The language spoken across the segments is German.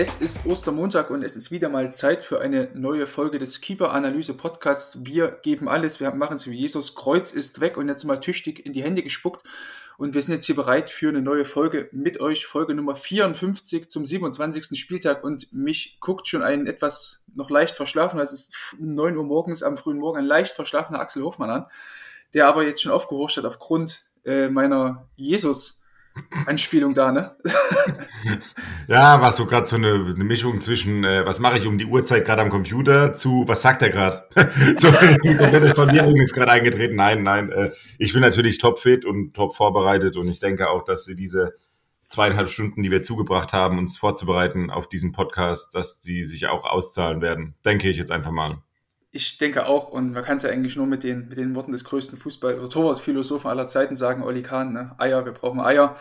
Es ist Ostermontag und es ist wieder mal Zeit für eine neue Folge des Keeper-Analyse-Podcasts. Wir geben alles, wir machen es wie Jesus. Kreuz ist weg und jetzt mal tüchtig in die Hände gespuckt. Und wir sind jetzt hier bereit für eine neue Folge mit euch, Folge Nummer 54 zum 27. Spieltag. Und mich guckt schon ein etwas noch leicht verschlafen, es ist 9 Uhr morgens am frühen Morgen, ein leicht verschlafener Axel Hofmann an, der aber jetzt schon aufgehorcht hat aufgrund äh, meiner Jesus- Anspielung da, ne? ja, war so gerade so eine, eine, Mischung zwischen, äh, was mache ich um die Uhrzeit gerade am Computer, zu, was sagt er gerade? so eine komplette Verwirrung ist gerade eingetreten. Nein, nein, äh, ich bin natürlich topfit und top vorbereitet und ich denke auch, dass sie diese zweieinhalb Stunden, die wir zugebracht haben, uns vorzubereiten auf diesen Podcast, dass die sich auch auszahlen werden. Denke ich jetzt einfach mal. Ich denke auch, und man kann es ja eigentlich nur mit den, mit den Worten des größten Fußball- oder Torwartphilosophen aller Zeiten sagen, Oli Kahn, ne? Eier, wir brauchen Eier.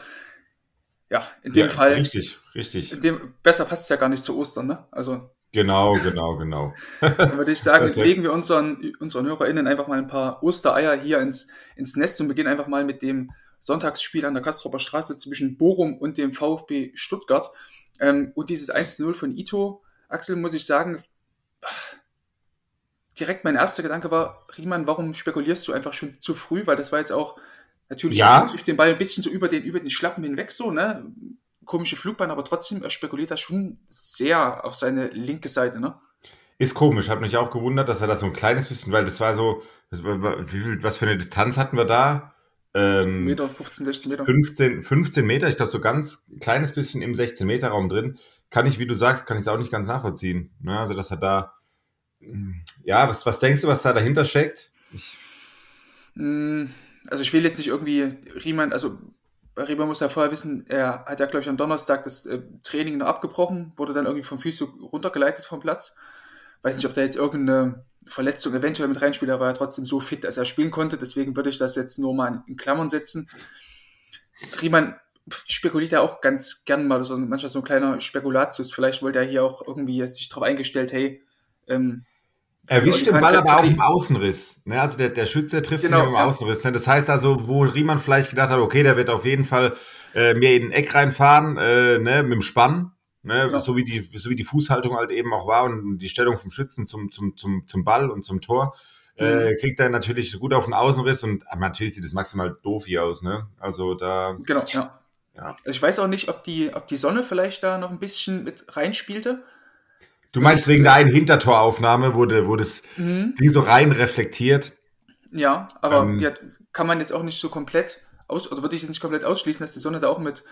Ja, in dem ja, Fall. Richtig, richtig. In dem, besser passt es ja gar nicht zu Ostern, ne? Also. Genau, genau, genau. Dann würde ich sagen, legen wir unseren, unseren HörerInnen einfach mal ein paar Ostereier hier ins, ins Nest und beginnen einfach mal mit dem Sonntagsspiel an der Kastropper Straße zwischen Bochum und dem VfB Stuttgart. Ähm, und dieses 1-0 von Ito, Axel, muss ich sagen, direkt mein erster Gedanke war, Riemann, warum spekulierst du einfach schon zu früh? Weil das war jetzt auch natürlich ja. den Ball ein bisschen so über den, über den Schlappen hinweg, so, ne? Komische Flugbahn, aber trotzdem, er spekuliert das schon sehr auf seine linke Seite, ne? Ist komisch, hat mich auch gewundert, dass er das so ein kleines bisschen, weil das war so, was für eine Distanz hatten wir da? Ähm, Meter, 15, 16 Meter. 15, 15 Meter, ich glaube so ganz kleines bisschen im 16 Meter Raum drin. Kann ich, wie du sagst, kann ich es auch nicht ganz nachvollziehen. Ne? Also, dass er da, ja, was, was denkst du, was da dahinter steckt? Ich also ich will jetzt nicht irgendwie Riemann, also Riemann muss ja vorher wissen, er hat ja, glaube ich, am Donnerstag das äh, Training noch abgebrochen, wurde dann irgendwie vom Physio runtergeleitet vom Platz. Weiß nicht, ob da jetzt irgendeine Verletzung eventuell mit reinspielt, aber er war ja trotzdem so fit, dass er spielen konnte. Deswegen würde ich das jetzt nur mal in Klammern setzen. Riemann spekuliert ja auch ganz gern mal, so, manchmal so ein kleiner Spekulatius. Vielleicht wollte er hier auch irgendwie sich darauf eingestellt, hey, ähm, Erwischt den Ball aber auch im Außenriss. Ne? Also der, der Schütze trifft Genau, ihn im ja. Außenriss. Ne? Das heißt also, wo Riemann vielleicht gedacht hat, okay, der wird auf jeden Fall äh, mehr in den Eck reinfahren, äh, ne? mit dem Spann. Ne? Ja. So, wie die, so wie die Fußhaltung halt eben auch war und die Stellung vom Schützen zum, zum, zum, zum Ball und zum Tor. Äh, kriegt er natürlich gut auf den Außenriss und aber natürlich sieht es maximal doof hier aus. Ne? Also da, Genau, ja. Ja. Also ich weiß auch nicht, ob die, ob die Sonne vielleicht da noch ein bisschen mit reinspielte. Du meinst wegen der einen Hintertoraufnahme, wo, de, wo das Mhm. Ding so rein reflektiert. Ja, aber Ähm. ja, kann man jetzt auch nicht so komplett aus, oder würde ich jetzt nicht komplett ausschließen, dass die Sonne da auch mit,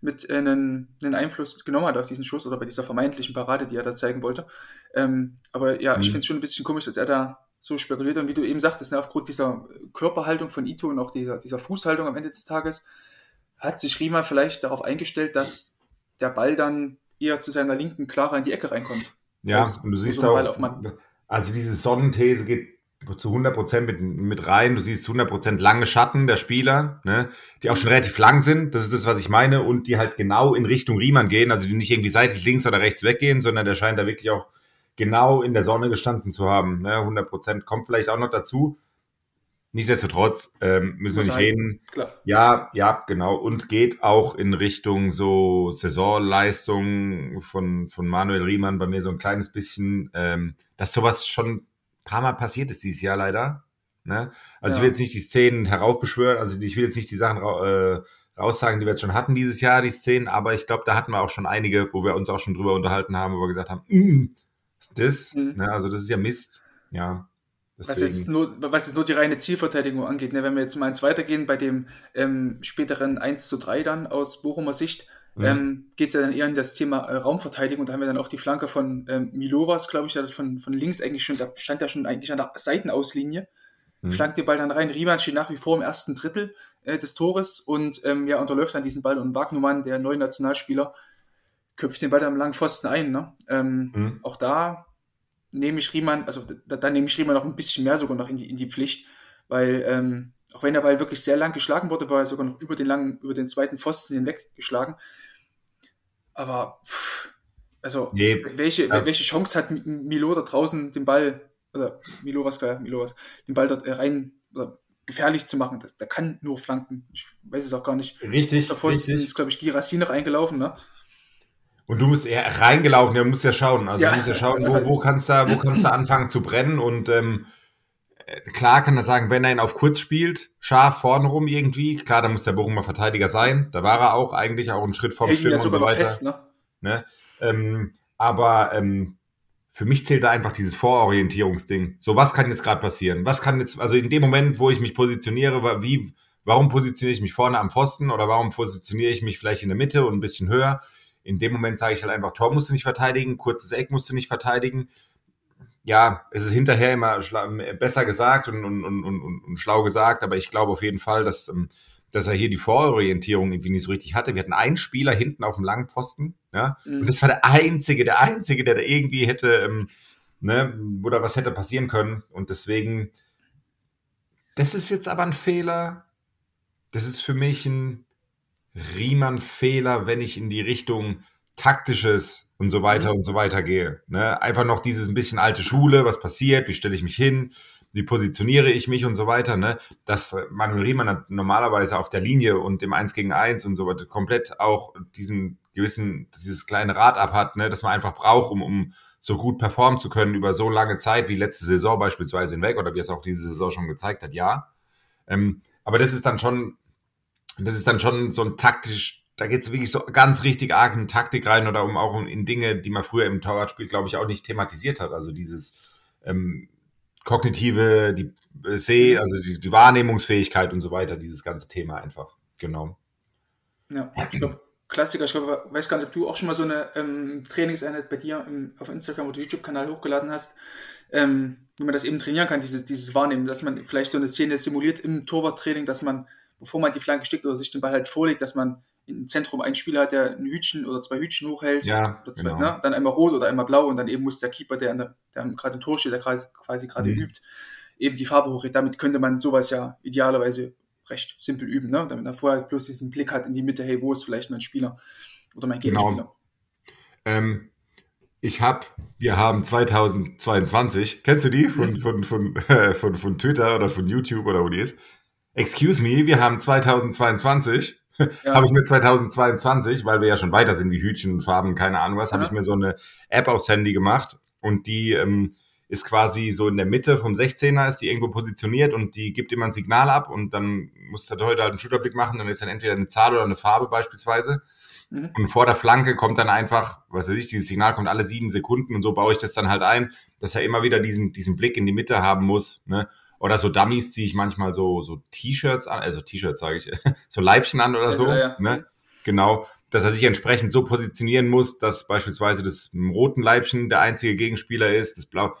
mit äh, einen, einen Einfluss genommen hat auf diesen Schuss oder bei dieser vermeintlichen Parade, die er da zeigen wollte. Ähm, aber ja, ich Mhm. finde es schon ein bisschen komisch, dass er da so spekuliert und wie du eben sagtest, ne, aufgrund dieser Körperhaltung von Ito und auch dieser, dieser Fußhaltung am Ende des Tages, hat sich Riemann vielleicht darauf eingestellt, dass der Ball dann eher zu seiner Linken klarer in die Ecke reinkommt. Ja, und du siehst auch, also diese Sonnenthese geht zu 100% mit, mit rein. Du siehst 100% lange Schatten der Spieler, ne, die auch schon relativ lang sind. Das ist das, was ich meine. Und die halt genau in Richtung Riemann gehen. Also die nicht irgendwie seitlich links oder rechts weggehen, sondern der scheint da wirklich auch genau in der Sonne gestanden zu haben. Ne, 100% kommt vielleicht auch noch dazu. Nichtsdestotrotz ähm, müssen wir nicht sein. reden. Klar. Ja, ja, genau. Und geht auch in Richtung so Saisonleistung von, von Manuel Riemann bei mir so ein kleines bisschen, ähm, dass sowas schon ein paar Mal passiert ist dieses Jahr leider. Ne? Also Ja. ich will jetzt nicht die Szenen heraufbeschwören, also ich will jetzt nicht die Sachen ra äh, raussagen, die wir jetzt schon hatten dieses Jahr, die Szenen, aber ich glaube, da hatten wir auch schon einige, wo wir uns auch schon drüber unterhalten haben, wo wir gesagt haben, mm, ist das? Mhm. Ne? Also das ist ja Mist. Ja. Was jetzt, nur, was jetzt nur die reine Zielverteidigung angeht, ne, wenn wir jetzt mal eins weitergehen, bei dem ähm, späteren 1 zu 3 dann aus Bochumer Sicht, Mhm. ähm, geht es ja dann eher in das Thema äh, Raumverteidigung. Da haben wir dann auch die Flanke von ähm, Milovas, glaube ich, der von, von links eigentlich schon, da stand ja schon eigentlich an der Seitenauslinie, Mhm. flankt den Ball dann rein. Riemann steht nach wie vor im ersten Drittel äh, des Tores und ähm, ja, unterläuft dann diesen Ball. Und Wagnumann, der neue Nationalspieler, köpft den Ball am langen Pfosten ein. Ne? Ähm, mhm. Auch da nehme ich Riemann, also da, da, nehme ich Riemann noch ein bisschen mehr sogar noch in die, in die Pflicht, weil ähm, auch wenn der Ball wirklich sehr lang geschlagen wurde, war er sogar noch über den langen, über den zweiten Pfosten hinweg geschlagen. Aber pff, also nee, welche, ja. welche Chance hat Milo da draußen den Ball, oder Milo was, Milo was, den Ball dort äh, rein oder gefährlich zu machen? Das, der kann nur flanken. Ich weiß es auch gar nicht. Richtig. Der Pfosten richtig. ist, glaube ich, Girassi noch eingelaufen, ne? Und du musst eher reingelaufen, der muss ja schauen. Also ja. du musst ja schauen, wo, wo kannst du, wo kannst du anfangen zu brennen und ähm, äh, klar kann er sagen, wenn er ihn auf kurz spielt, scharf vorne rum irgendwie, klar, dann muss der Bochumer Verteidiger sein. Da war er auch eigentlich auch einen Schritt vorm Schirm und so weiter. Fest, ne? ne? Ähm, aber ähm, für mich zählt da einfach dieses Vororientierungsding. So, was kann jetzt gerade passieren? Was kann jetzt, also in dem Moment, wo ich mich positioniere, wie, warum positioniere ich mich vorne am Pfosten oder warum positioniere ich mich vielleicht in der Mitte und ein bisschen höher? In dem Moment sage ich halt einfach, Tor musst du nicht verteidigen, kurzes Eck musst du nicht verteidigen. Ja, es ist hinterher immer besser gesagt und, und, und, und, und schlau gesagt, aber ich glaube auf jeden Fall, dass, ähm, dass er hier die Vororientierung irgendwie nicht so richtig hatte. Wir hatten einen Spieler hinten auf dem langen Pfosten, ja, mhm. und das war der einzige, der einzige, der da irgendwie hätte, ähm, ne, wo da was hätte passieren können. Und deswegen, das ist jetzt aber ein Fehler. Das ist für mich ein Riemann-Fehler, wenn ich in die Richtung taktisches und so weiter mhm. und so weiter gehe. Ne? Einfach noch dieses ein bisschen alte Schule, was passiert, wie stelle ich mich hin, wie positioniere ich mich und so weiter. Ne? Dass Manuel Riemann normalerweise auf der Linie und im 1 gegen 1 und so weiter komplett auch diesen gewissen, dieses kleine Rad ab hat, ne? dass man einfach braucht, um, um so gut performen zu können über so lange Zeit wie letzte Saison beispielsweise hinweg oder wie es auch diese Saison schon gezeigt hat, ja. Ähm, aber das ist dann schon das ist dann schon so ein taktisch, da geht es wirklich so ganz richtig arg in Taktik rein oder um auch in Dinge, die man früher im Torwartspiel, glaube ich, auch nicht thematisiert hat. Also dieses ähm, kognitive, die äh, Seh, also die, die, Wahrnehmungsfähigkeit und so weiter, dieses ganze Thema einfach. Genau. Ja, ich glaube, Klassiker, ich glaube, weiß gar nicht, ob du auch schon mal so eine ähm, Trainingseinheit bei dir im, auf Instagram oder YouTube-Kanal hochgeladen hast, ähm, wie man das eben trainieren kann, dieses, dieses Wahrnehmen, dass man vielleicht so eine Szene simuliert im Torwarttraining, dass man bevor man die Flanke steckt oder sich den Ball halt vorlegt, dass man im Zentrum einen Spieler hat, der ein Hütchen oder zwei Hütchen hochhält. Ja, zwei, genau. ne? Dann einmal rot oder einmal blau und dann eben muss der Keeper, der, der, der gerade im Tor steht, der grad, quasi gerade mhm. übt, eben die Farbe hochhält. Damit könnte man sowas ja idealerweise recht simpel üben, ne? damit er vorher bloß diesen Blick hat in die Mitte, hey, wo ist vielleicht mein Spieler oder mein. Gegenspieler. Genau. Ähm, ich habe, wir haben 2022, kennst du die von, mhm. von, von, äh, von, von Twitter oder von YouTube oder wo die ist? Excuse me, wir haben 2022. Ja. habe ich mir 2022, weil wir ja schon weiter sind wie Hütchen und Farben, keine Ahnung was, ja. habe ich mir so eine App aufs Handy gemacht und die ähm, ist quasi so in der Mitte vom 16er, ist die irgendwo positioniert und die gibt immer ein Signal ab und dann muss der Torhüter halt einen Schulterblick machen, dann ist dann entweder eine Zahl oder eine Farbe beispielsweise. Mhm. Und vor der Flanke kommt dann einfach, was weiß ich, dieses Signal kommt alle sieben Sekunden und so baue ich das dann halt ein, dass er immer wieder diesen, diesen Blick in die Mitte haben muss. Ne? Oder so Dummies ziehe ich manchmal so, so T-Shirts an, also T-Shirts sage ich, so Leibchen an oder so. Ja, ja. Ne? Genau, dass er sich entsprechend so positionieren muss, dass beispielsweise das roten Leibchen der einzige Gegenspieler ist, das blau.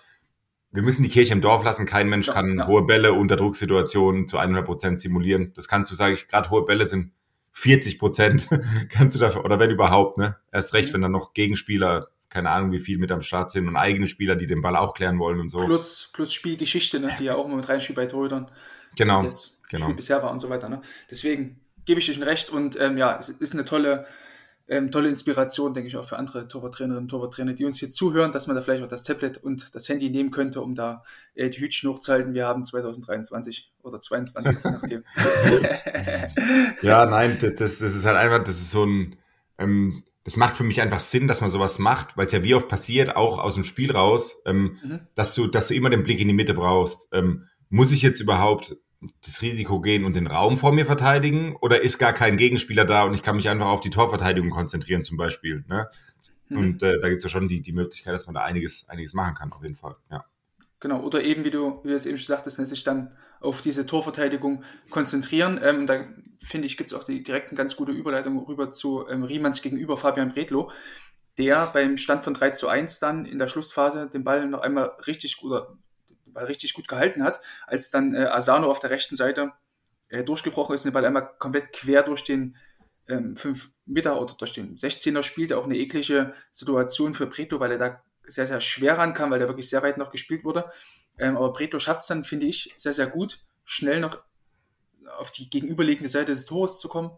Wir müssen die Kirche im Dorf lassen. Kein Mensch ja, kann hohe Bälle unter Drucksituationen zu 100 Prozent simulieren. Das kannst du, sage ich, gerade hohe Bälle sind 40 Prozent kannst du dafür, oder wenn überhaupt, ne? Erst recht, mhm. wenn dann noch Gegenspieler keine Ahnung, wie viel mit am Start sind und eigene Spieler, die den Ball auch klären wollen und so. Plus, plus Spielgeschichte, ne, die ja auch immer mit reinspielt bei Torhütern. Genau. Das genau. Spiel bisher war und so weiter. Ne? Deswegen gebe ich euch ein Recht und ähm, ja, es ist eine tolle, ähm, tolle Inspiration, denke ich, auch für andere Torwarttrainerinnen und Torwarttrainer, die uns hier zuhören, dass man da vielleicht auch das Tablet und das Handy nehmen könnte, um da äh, die Hütchen hochzuhalten. Wir haben 2023 oder 2022, je nachdem. ja, nein, das, das, ist halt einfach, das ist so ein, ähm, das macht für mich einfach Sinn, dass man sowas macht, weil es ja wie oft passiert, auch aus dem Spiel raus, ähm, mhm. dass du, dass du immer den Blick in die Mitte brauchst. Ähm, muss ich jetzt überhaupt das Risiko gehen und den Raum vor mir verteidigen oder ist gar kein Gegenspieler da und ich kann mich einfach auf die Torverteidigung konzentrieren zum Beispiel. Ne? Mhm. Und äh, da gibt es ja schon die, die Möglichkeit, dass man da einiges, einiges machen kann, auf jeden Fall. Ja. Genau, oder eben, wie du, wie du es eben schon sagtest, sich dann auf diese Torverteidigung konzentrieren. Ähm, da finde ich, gibt es auch die direkt eine ganz gute Überleitung rüber zu ähm, Riemanns gegenüber Fabian Bredlow, der beim Stand von 3 zu 1 dann in der Schlussphase den Ball noch einmal richtig gut, den Ball richtig gut gehalten hat, als dann äh, Asano auf der rechten Seite äh, durchgebrochen ist und den Ball einmal komplett quer durch den ähm, 5 Meter oder durch den 16er spielt, auch eine eklige Situation für Preto, weil er da sehr, sehr schwer rankam, weil der wirklich sehr weit noch gespielt wurde. Ähm, aber Preto schafft es dann, finde ich, sehr, sehr gut, schnell noch auf die gegenüberliegende Seite des Tores zu kommen.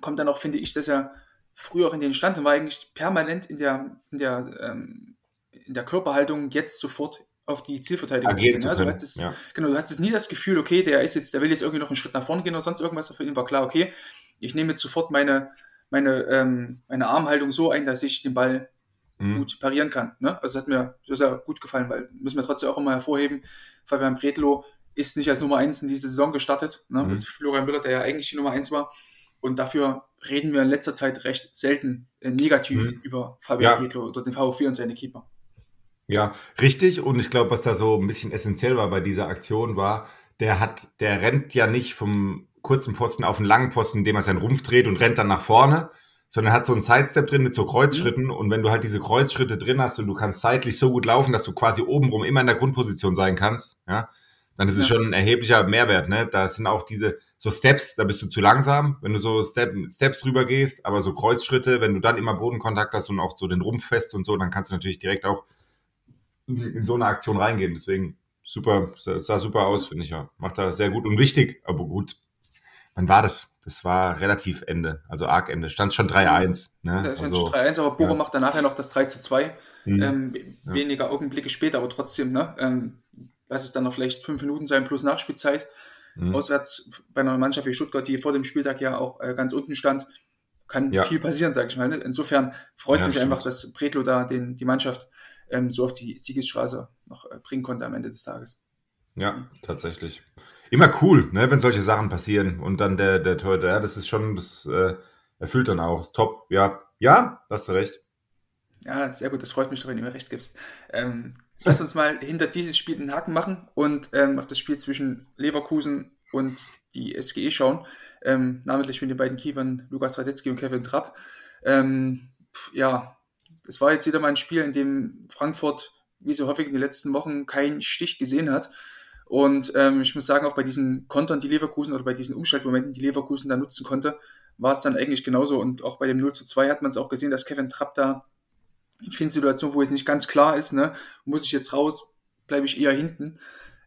Kommt dann auch, finde ich, sehr, sehr früh auch in den Stand und war eigentlich permanent in der, in der, ähm, in der Körperhaltung jetzt sofort auf die Zielverteidigung gehen. zu Ja, du können, hattest, ja. Genau, du hattest nie das Gefühl, okay, der ist jetzt, der will jetzt irgendwie noch einen Schritt nach vorne gehen oder sonst irgendwas. Für ihn war klar, okay, ich nehme jetzt sofort meine, meine, ähm, meine Armhaltung so ein, dass ich den Ball Mhm. gut parieren kann. Ne? Also das hat mir sehr, sehr gut gefallen, weil müssen wir trotzdem auch immer hervorheben, Fabian Bretlo ist nicht als Nummer 1 in diese Saison gestartet, ne? Mhm. mit Florian Müller, der ja eigentlich die Nummer 1 war. Und dafür reden wir in letzter Zeit recht selten äh, negativ Mhm. über Fabian Ja. Bretlo oder den VfB und seine Keeper. Ja, richtig. Und ich glaube, was da so ein bisschen essentiell war bei dieser Aktion war, der hat, der rennt ja nicht vom kurzen Pfosten auf den langen Pfosten, indem er seinen Rumpf dreht und rennt dann nach vorne, sondern hat so einen Sidestep drin mit so Kreuzschritten. Und wenn du halt diese Kreuzschritte drin hast und du kannst zeitlich so gut laufen, dass du quasi obenrum immer in der Grundposition sein kannst, ja, dann ist es Ja. schon ein erheblicher Mehrwert. Ne? Da sind auch diese so Steps, da bist du zu langsam, wenn du so Step, Steps rüber gehst, aber so Kreuzschritte, wenn du dann immer Bodenkontakt hast und auch so den Rumpf fest und so, dann kannst du natürlich direkt auch in so eine Aktion reingehen. Deswegen super, sah, sah super aus, finde ich ja. Macht er sehr gut und wichtig, aber gut. Wann war das? Das war relativ Ende, also arg Ende. Stand schon 3-1. Ne? Da stand Also, schon 3-1, aber Boro ja. macht dann nachher noch das 3 zu 2. Mhm. Ähm, Ja. Weniger Augenblicke später, aber trotzdem, ne? Ähm, lass es dann noch vielleicht fünf Minuten sein plus Nachspielzeit. Mhm. Auswärts bei einer Mannschaft wie Stuttgart, die vor dem Spieltag ja auch äh, ganz unten stand, kann Ja. viel passieren, sage ich mal. Ne? Insofern freut es Ja, mich stimmt. einfach, dass Bretlo da den, die Mannschaft ähm, so auf die Siegesstraße noch äh, bringen konnte am Ende des Tages. Ja, tatsächlich. Immer cool, ne, wenn solche Sachen passieren und dann der, der Torhüter, ja, das ist schon, das äh, erfüllt dann auch. Ist top, ja. Ja, hast du recht. Ja, sehr gut, das freut mich doch, wenn du mir recht gibst. Ähm, lass uns mal hinter dieses Spiel einen Haken machen und ähm, auf das Spiel zwischen Leverkusen und die SGE schauen. Ähm, namentlich mit den beiden Kiefern Lukas Radetzky und Kevin Trapp. Ähm, ja, es war jetzt wieder mal ein Spiel, in dem Frankfurt, wie so häufig in den letzten Wochen, keinen Stich gesehen hat. Und ähm, ich muss sagen, auch bei diesen Kontern, die Leverkusen oder bei diesen Umschaltmomenten, die Leverkusen da nutzen konnte, war es dann eigentlich genauso. Und auch bei dem 0 zu 2 hat man es auch gesehen, dass Kevin Trapp da in vielen Situationen, wo jetzt nicht ganz klar ist, ne, muss ich jetzt raus, bleibe ich eher hinten.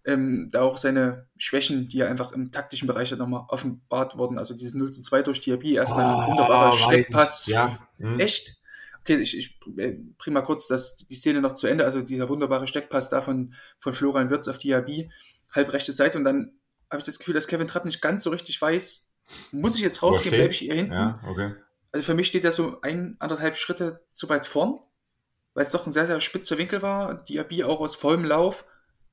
Ähm, da auch seine Schwächen, die er einfach im taktischen Bereich hat, nochmal offenbart wurden. Also dieses 0 zu 2 durch Diaby, erstmal ein wunderbarer weiß Steckpass. Ja. hm. Echt? Okay, ich, ich äh, bring mal kurz das, die Szene noch zu Ende. Also dieser wunderbare Steckpass da von, von Florian Wirtz auf Diaby, halb rechte Seite. Und dann habe ich das Gefühl, dass Kevin Trapp nicht ganz so richtig weiß, muss ich jetzt rausgehen, bleibe ich eher hinten? Ja, okay. Also für mich steht er so ein, anderthalb Schritte zu weit vorn, weil es doch ein sehr, sehr spitzer Winkel war. Diaby auch aus vollem Lauf.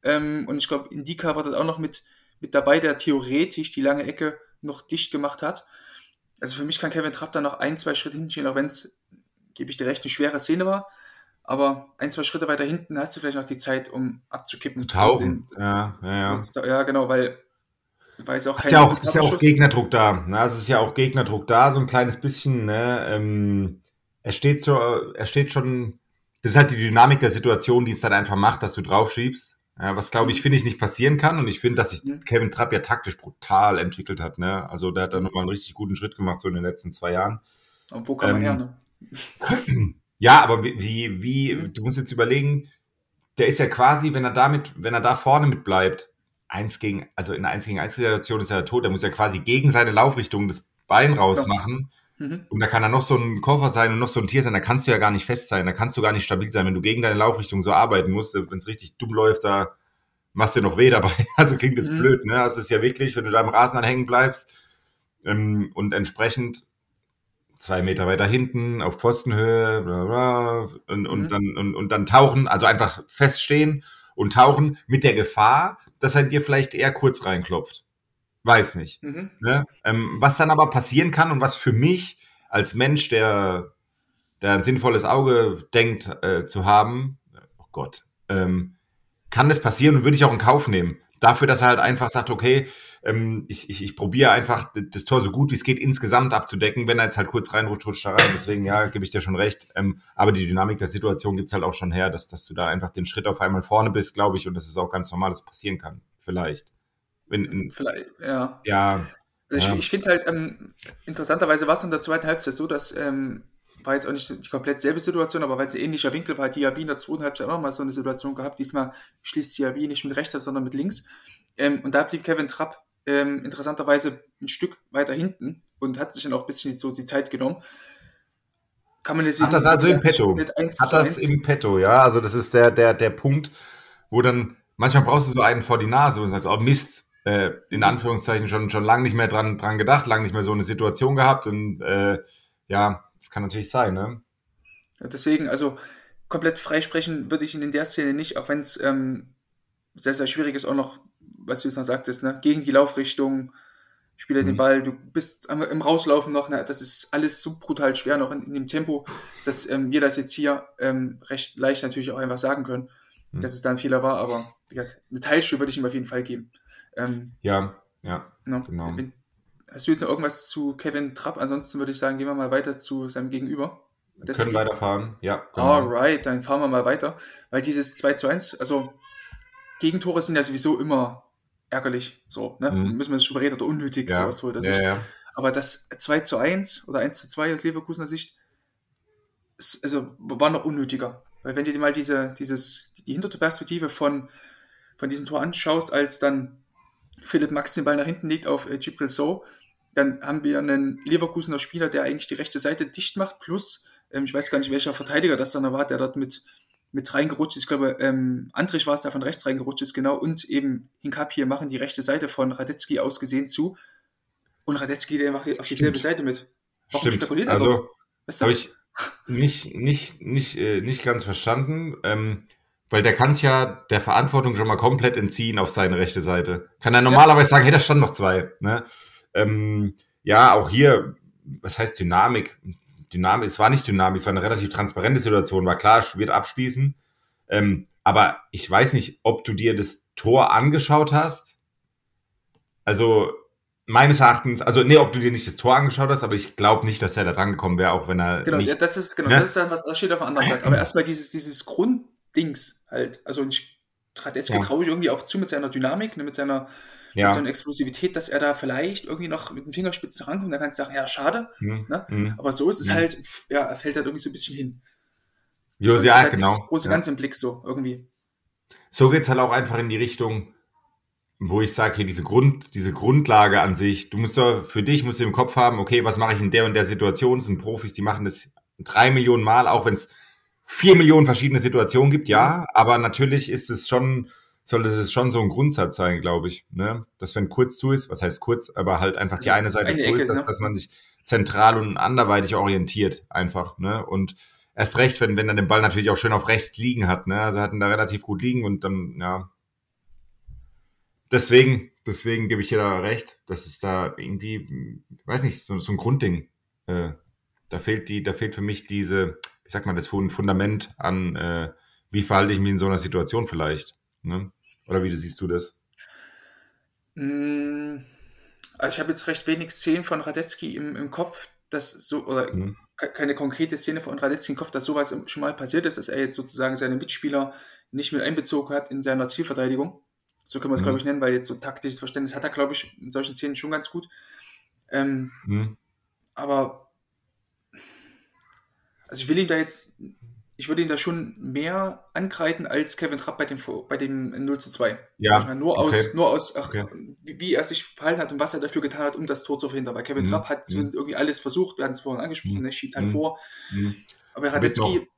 Ähm, und ich glaube, Indika war dort auch noch mit, mit dabei, der theoretisch die lange Ecke noch dicht gemacht hat. Also für mich kann Kevin Trapp da noch ein, zwei Schritte hinten stehen, auch wenn es, gebe ich dir recht, eine schwere Szene war. Aber ein, zwei Schritte weiter hinten hast du vielleicht noch die Zeit, um abzukippen. Tauchen. Den- Ja, ja, ja. Ja, genau, weil, weil es auch Hat kein ja auch, ist ja auch Gegnerdruck da. Ne? Es ist ja auch Gegnerdruck da, so ein kleines bisschen. Ne? Ähm, er steht so, er steht schon. Das ist halt die Dynamik der Situation, die es dann einfach macht, dass du draufschiebst. Ja, was glaube ich, finde ich, nicht passieren kann. Und ich finde, dass sich Mhm. Kevin Trapp ja taktisch brutal entwickelt hat. Ne? Also der hat da nochmal einen richtig guten Schritt gemacht, so in den letzten zwei Jahren. Und wo kann man Ähm, her, ne? Ja, aber wie, wie, wie, du musst jetzt überlegen, der ist ja quasi, wenn er damit, wenn er da vorne mit bleibt, eins gegen, also in einer 1 gegen 1 Situation ist er tot, der muss ja quasi gegen seine Laufrichtung das Bein rausmachen. Mhm. Und da kann er noch so ein Koffer sein und noch so ein Tier sein, da kannst du ja gar nicht fest sein, da kannst du gar nicht stabil sein, wenn du gegen deine Laufrichtung so arbeiten musst, wenn es richtig dumm läuft, da machst du noch weh dabei. Also klingt das Mhm. blöd, ne? Also es ist ja wirklich, wenn du da im Rasen anhängen bleibst ähm, und entsprechend zwei Meter weiter hinten auf Pfostenhöhe bla bla, und, und, Mhm. dann, und, und dann tauchen, also einfach feststehen und tauchen mit der Gefahr, dass er dir vielleicht eher kurz reinklopft. Weiß nicht. Mhm. Ne? Ähm, was dann aber passieren kann und was für mich als Mensch, der, der ein sinnvolles Auge denkt äh, zu haben, oh Gott, ähm, kann das passieren und würde ich auch in Kauf nehmen. Dafür, dass er halt einfach sagt, okay, ähm, ich, ich, ich probiere einfach das Tor so gut wie es geht insgesamt abzudecken. Wenn er jetzt halt kurz reinrutscht, rutscht er rein. Deswegen, ja, gebe ich dir schon recht. Ähm, aber die Dynamik der Situation gibt's halt auch schon her, dass, dass du da einfach den Schritt auf einmal vorne bist, glaube ich, und dass es auch ganz normal, dass passieren kann. Vielleicht. Wenn, in, Vielleicht, ja. ja, Also Ja. ich, ich finde halt, ähm, interessanterweise war es in der zweiten Halbzeit so, dass, ähm, war jetzt auch nicht die komplett selbe Situation, aber weil es ein ähnlicher Winkel war, hat Diaby in der zweiten Halbzeit auch noch mal so eine Situation gehabt. Diesmal schließt Diaby nicht mit rechts ab, sondern mit links. Ähm, und da blieb Kevin Trapp ähm, interessanterweise ein Stück weiter hinten und hat sich dann auch ein bisschen so die Zeit genommen. Kann man jetzt Hat das also im Petto? Mit 1 Hat das 1. im Petto, ja. Also das ist der, der, der Punkt, wo dann, manchmal brauchst du so einen vor die Nase und sagst, oh Mist, äh, in Anführungszeichen schon, schon lange nicht mehr dran, dran gedacht, lange nicht mehr so eine Situation gehabt und äh, ja, das kann natürlich sein, ne? Deswegen, also komplett freisprechen würde ich ihn in der Szene nicht, auch wenn es ähm, sehr, sehr schwierig ist, auch noch, was du jetzt noch sagtest, ne? gegen die Laufrichtung, Spieler den Mhm. Ball, du bist im Rauslaufen noch, ne? das ist alles so brutal schwer noch in, in dem Tempo, dass ähm, wir das jetzt hier ähm, recht leicht natürlich auch einfach sagen können, Mhm. dass es da ein Fehler war, aber eine Teilschuld würde ich ihm auf jeden Fall geben. Ähm, Ja, ja. ne? Genau. Wenn- Hast du jetzt noch irgendwas zu Kevin Trapp? Ansonsten würde ich sagen, gehen wir mal weiter zu seinem Gegenüber. Wir können weiterfahren, ja. genau. Alright, dann fahren wir mal weiter. Weil dieses 2 zu 1, also Gegentore sind ja sowieso immer ärgerlich. So, ne? Mhm. Müssen wir nicht drüber reden oder unnötig, Ja, sowas tut ja, ja. Aber das 2 zu 1 oder 1 zu 2 aus Leverkusener Sicht, ist, also war noch unnötiger. Weil wenn du dir mal diese, dieses, die hintere Perspektive von, von diesem Tor anschaust, als dann Philipp Max den Ball nach hinten legt auf äh, Gibril So, dann haben wir einen Leverkusener Spieler, der eigentlich die rechte Seite dicht macht, plus, ähm, ich weiß gar nicht, welcher Verteidiger das dann war, der dort mit, mit reingerutscht ist. Ich glaube, ähm, Andrich war es, der von rechts reingerutscht ist, genau. Und eben Hinkap hier machen die rechte Seite von Radetzky ausgesehen zu. Und Radetzky, der macht auf dieselbe Stimmt. Seite mit. Warum Stimmt. spekuliert er Also, habe ich nicht, nicht, nicht, äh, nicht ganz verstanden, ähm, weil der kann es ja der Verantwortung schon mal komplett entziehen auf seine rechte Seite. Kann er normalerweise sagen, hey, da stand noch zwei. Ne? Ähm, ja, auch hier, was heißt Dynamik? Dynamik, es war nicht Dynamik, es war eine relativ transparente Situation, war klar, wird abschließen. Ähm, aber ich weiß nicht, ob du dir das Tor angeschaut hast. Also meines Erachtens, also nee, ob du dir nicht das Tor angeschaut hast, aber ich glaube nicht, dass er da dran gekommen wäre, auch wenn er Genau, nicht ja, das ist genau, ne? das ist dann was, das steht auf der anderen Seite. Aber erstmal dieses, dieses Grunddings halt. Also ich Radetzky Ja. traue ich irgendwie auch zu mit seiner Dynamik, ne, mit seiner, ja. mit seiner Explosivität, dass er da vielleicht irgendwie noch mit dem Fingerspitzen rankommt. Da kannst du sagen, ja, schade. Hm, Ne? hm. Aber so ist es Mhm. halt, ja, er fällt halt irgendwie so ein bisschen hin. Jo, ja, halt genau. Das große Ja. Ganze im Blick so, irgendwie. So geht's halt auch einfach in die Richtung, wo ich sage, hier diese Grund, diese Grundlage an sich, du musst doch, für dich musst du im Kopf haben, okay, was mache ich in der und der Situation? Das sind Profis, die machen das drei Millionen Mal, auch wenn es vier Millionen verschiedene Situationen gibt, ja, aber natürlich ist es schon, sollte es schon so ein Grundsatz sein, glaube ich, ne? Dass wenn kurz zu ist, was heißt kurz, aber halt einfach die eine Seite eine zu Ecke, ist, dass, ne? dass man sich zentral und anderweitig orientiert, einfach, ne? Und erst recht, wenn, wenn er den Ball natürlich auch schön auf rechts liegen hat, ne? Also hat ihn da relativ gut liegen und dann, ja. Deswegen, deswegen gebe ich dir da recht, dass es da irgendwie, weiß nicht, so, so ein Grundding. Äh, da fehlt die, da fehlt für mich diese, wie sagt man das, Fun- Fundament an, äh, wie verhalte ich mich in so einer Situation vielleicht. Ne? Oder wie siehst du das? Mm, Also ich habe jetzt recht wenig Szenen von Radetzky im, im Kopf, dass so, oder Mhm. ke- keine konkrete Szene von Radetzky im Kopf, dass sowas schon mal passiert ist, dass er jetzt sozusagen seine Mitspieler nicht mit einbezogen hat in seiner Zielverteidigung. So können wir es, Mhm. glaube ich, nennen, weil jetzt so taktisches Verständnis hat er, glaube ich, in solchen Szenen schon ganz gut. Ähm, Hm? aber also ich will ihm da jetzt, ich würde ihn da schon mehr ankreiden als Kevin Trapp bei dem, bei dem 0 zu 2. Ja, Ich meine, nur okay. aus, nur aus ach, Okay. wie, wie er sich verhalten hat und was er dafür getan hat, um das Tor zu verhindern. Weil Kevin Mhm. Trapp hat Mhm. irgendwie alles versucht, wir hatten es vorhin angesprochen, Mhm. er schiebt halt Mhm. vor. Hm? Aber Radetzky,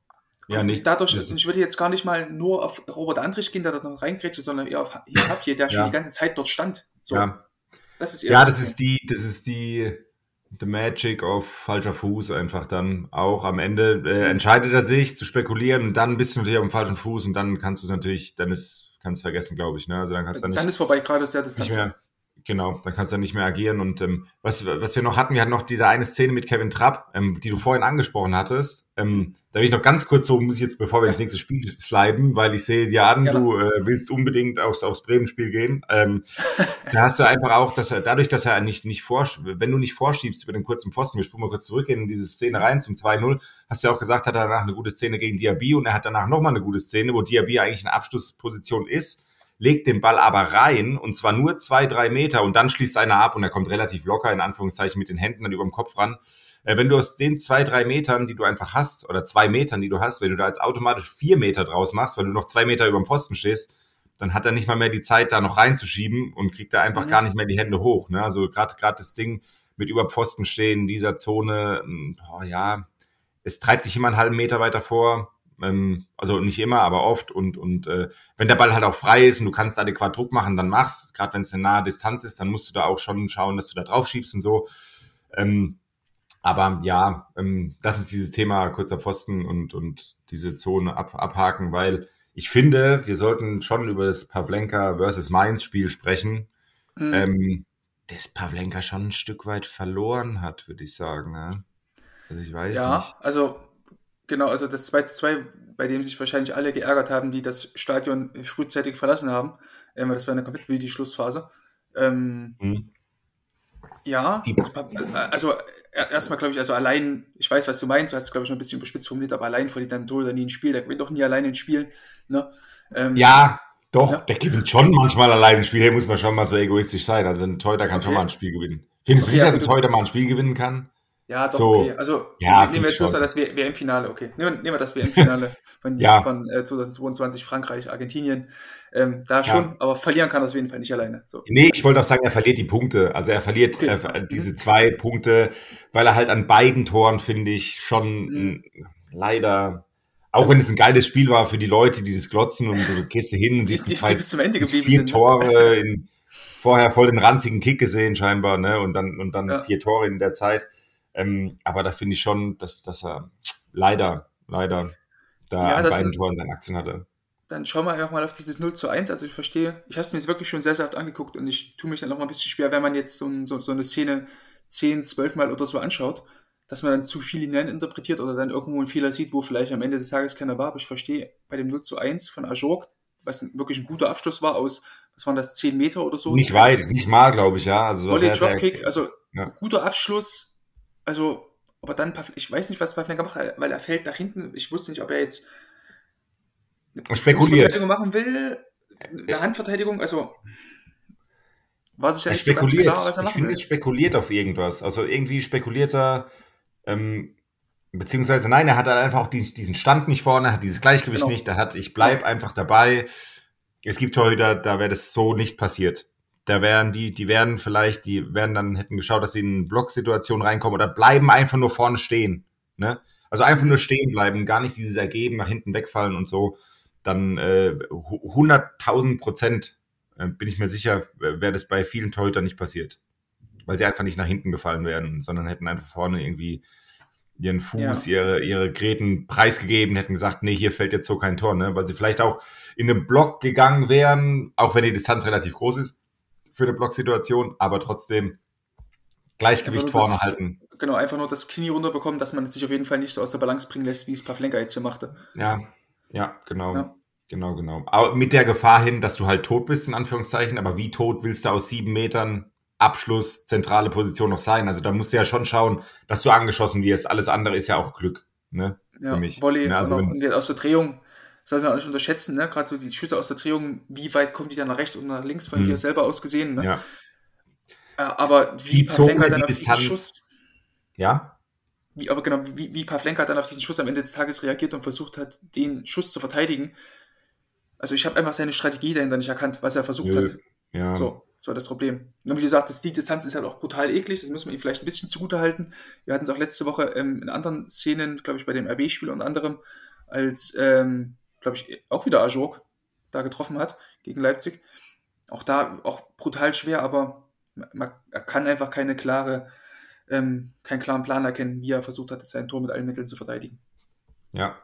Ja, nicht. dadurch, Das- ich würde jetzt gar nicht mal nur auf Robert Andrich gehen, der dort noch reingrätscht, sondern eher auf hier, der schon Ja. die ganze Zeit dort stand. So, Ja, das ist ja, das ist die, das ist die the Magic auf falscher Fuß einfach dann auch. Am Ende äh, entscheidet er sich zu spekulieren und dann bist du natürlich auf dem falschen Fuß und dann kannst du es natürlich, dann ist, kannst du vergessen, glaube ich. Ne? Also dann kannst du Dann, nicht, ist vorbei, gerade der Distanz. nicht mehr, genau, dann kannst du nicht mehr agieren. Und ähm, was, was wir noch hatten, wir hatten noch diese eine Szene mit Kevin Trapp, ähm, die du vorhin angesprochen hattest. Ähm, da will ich noch ganz kurz so, muss ich jetzt, bevor wir ins nächste Spiel sliden, weil ich sehe dir an, Gerne. du äh, willst unbedingt aufs, aufs Bremen-Spiel gehen. Ähm, da hast du einfach auch, dass er, dadurch, dass er nicht, nicht vorsch wenn du nicht vorschiebst über den kurzen Pfosten, wir spulen mal kurz zurück in diese Szene rein zum 2-0, hast du ja auch gesagt, hat er danach eine gute Szene gegen Diaby und er hat danach nochmal eine gute Szene, wo Diaby eigentlich in Abschlussposition ist, legt den Ball aber rein und zwar nur zwei, drei Meter und dann schließt einer ab und er kommt relativ locker, in Anführungszeichen, mit den Händen dann über dem Kopf ran. Äh, wenn du aus den zwei, drei Metern, die du einfach hast, oder zwei Metern, die du hast, wenn du da jetzt automatisch vier Meter draus machst, weil du noch zwei Meter über dem Pfosten stehst, dann hat er nicht mal mehr die Zeit, da noch reinzuschieben und kriegt da einfach mhm. gar nicht mehr die Hände hoch. Ne? Also gerade gerade das Ding mit über Pfosten stehen in dieser Zone, oh, ja, es treibt dich immer einen halben Meter weiter vor. Ähm, also nicht immer, aber oft. Und, und äh, wenn der Ball halt auch frei ist und du kannst adäquat Druck machen, dann mach's. Gerade wenn es eine nahe Distanz ist, dann musst du da auch schon schauen, dass du da drauf schiebst und so. Ähm, aber ja, ähm, das ist dieses Thema kurzer Pfosten und, und diese Zone ab, abhaken, weil ich finde, wir sollten schon über das Pavlenka versus Mainz Spiel sprechen. Mhm. Ähm, das Pavlenka schon ein Stück weit verloren hat, würde ich sagen. Ne? Also ich weiß ja, nicht. also genau, also das 2 zu 2, bei dem sich wahrscheinlich alle geärgert haben, die das Stadion frühzeitig verlassen haben. Ähm, das war eine komplett wilde Schlussphase. Ähm, mhm. Ja, also, also erstmal glaube ich, also allein, ich weiß, was du meinst, du hast es glaube ich noch ein bisschen überspitzt formuliert, aber allein verliert dann Tor oder nie ein Spiel, der gewinnt doch nie alleine ein Spiel. Ne? Ähm, ja, doch, ja. der gewinnt schon manchmal allein ein Spiel, hier muss man schon mal so egoistisch sein. Also ein Torhüter kann okay. schon mal ein Spiel gewinnen. Findest okay, du nicht, dass ein Torhüter mal ein Spiel gewinnen kann? Ja, doch, so, okay. Also ja, nehmen wir jetzt bloß das WM-Finale, okay. Nehmen, nehmen wir das WM-Finale von, ja. von äh, 2022 Frankreich, Argentinien. Ähm, da schon, ja. aber verlieren kann er auf jeden Fall nicht alleine. So. Nee, ich wollte auch sagen, er verliert die Punkte. Also er verliert okay. äh, diese mhm. zwei Punkte, weil er halt an beiden Toren, finde ich, schon mhm. leider, auch wenn es ein geiles Spiel war für die Leute, die das glotzen und du gehst hin und siehst die, die, die bis zum Ende geblieben vier sind. Ne? Tore in, vorher voll den ranzigen Kick gesehen scheinbar, ne? Und dann, und dann ja. vier Tore in der Zeit. Ähm, aber da finde ich schon, dass, dass er leider, leider da ja, an beiden Toren seine Aktien hatte. Dann schauen wir einfach mal auf dieses 0 zu 1. Also ich verstehe, ich habe es mir jetzt wirklich schon sehr, sehr oft angeguckt und ich tue mich dann auch mal ein bisschen schwer, wenn man jetzt so, so, so eine Szene 10, 12 Mal oder so anschaut, dass man dann zu viel hinein interpretiert oder dann irgendwo einen Fehler sieht, wo vielleicht am Ende des Tages keiner war. Aber ich verstehe bei dem 0 zu 1 von Ajork, was wirklich ein guter Abschluss war aus, was waren das, 10 Meter oder so? Nicht weit, nicht mal, glaube ich, ja. Also Volley Dropkick, also ja. guter Abschluss, also, aber dann, ich weiß nicht, was Pavlenka macht, weil er fällt nach hinten. Ich wusste nicht, ob er jetzt eine spekuliert. machen will, eine Handverteidigung, also war sich ja nicht so ganz klar, was er machen ich will. spekuliert auf irgendwas. Also irgendwie spekuliert er, ähm, beziehungsweise nein, er hat halt einfach auch diesen Stand nicht vorne, hat dieses Gleichgewicht genau. nicht, er hat, ich bleib ja. einfach dabei. Es gibt Torhüter, da wäre das so nicht passiert. Da wären die, die werden vielleicht, die werden dann, hätten geschaut, dass sie in Blocksituation reinkommen oder bleiben einfach nur vorne stehen. Ne? Also einfach nur stehen bleiben, gar nicht dieses Ergeben, nach hinten wegfallen und so. Dann äh, 100.000 Prozent äh, bin ich mir sicher, wäre das bei vielen Torhütern nicht passiert. Weil sie einfach nicht nach hinten gefallen wären, sondern hätten einfach vorne irgendwie ihren Fuß, ja. ihre, ihre Gräten preisgegeben, hätten gesagt, nee, hier fällt jetzt so kein Tor, ne? Weil sie vielleicht auch in einen Block gegangen wären, auch wenn die Distanz relativ groß ist, für eine Blocksituation, aber trotzdem Gleichgewicht vorne das, halten. Genau, einfach nur das Knie runterbekommen, dass man sich auf jeden Fall nicht so aus der Balance bringen lässt, wie es Pavlenka jetzt hier machte. Ja, ja, genau. Ja. Genau, genau. Aber mit der Gefahr hin, dass du halt tot bist, in Anführungszeichen, aber wie tot willst du aus sieben Metern Abschluss, zentrale Position noch sein? Also da musst du ja schon schauen, dass du angeschossen wirst. Alles andere ist ja auch Glück, ne? Ja, Für mich. Volley, ne? also, und aus der Drehung sollte man auch nicht unterschätzen, ne? Gerade so die Schüsse aus der Drehung, wie weit kommen die dann nach rechts und nach links von hm. dir selber aus gesehen, ne? Ja. Äh, aber wie die Pavlenka dann die auf Distanz. diesen Schuss. Ja. Wie, aber genau, wie, wie Pavlenka dann auf diesen Schuss am Ende des Tages reagiert und versucht hat, den Schuss zu verteidigen. Also ich habe einfach seine Strategie dahinter nicht erkannt, was er versucht Nö. hat. Ja. So, so das Problem. Und wie gesagt, das, die Distanz ist halt auch brutal eklig, das muss man ihm vielleicht ein bisschen zugute halten. Wir hatten es auch letzte Woche ähm, in anderen Szenen, glaube ich, bei dem RB-Spiel unter anderem, als ähm, glaube ich, auch wieder Ajork da getroffen hat gegen Leipzig. Auch da auch brutal schwer, aber man, er kann einfach keine klare, ähm, keinen klaren Plan erkennen, wie er versucht hat, sein Tor mit allen Mitteln zu verteidigen. Ja,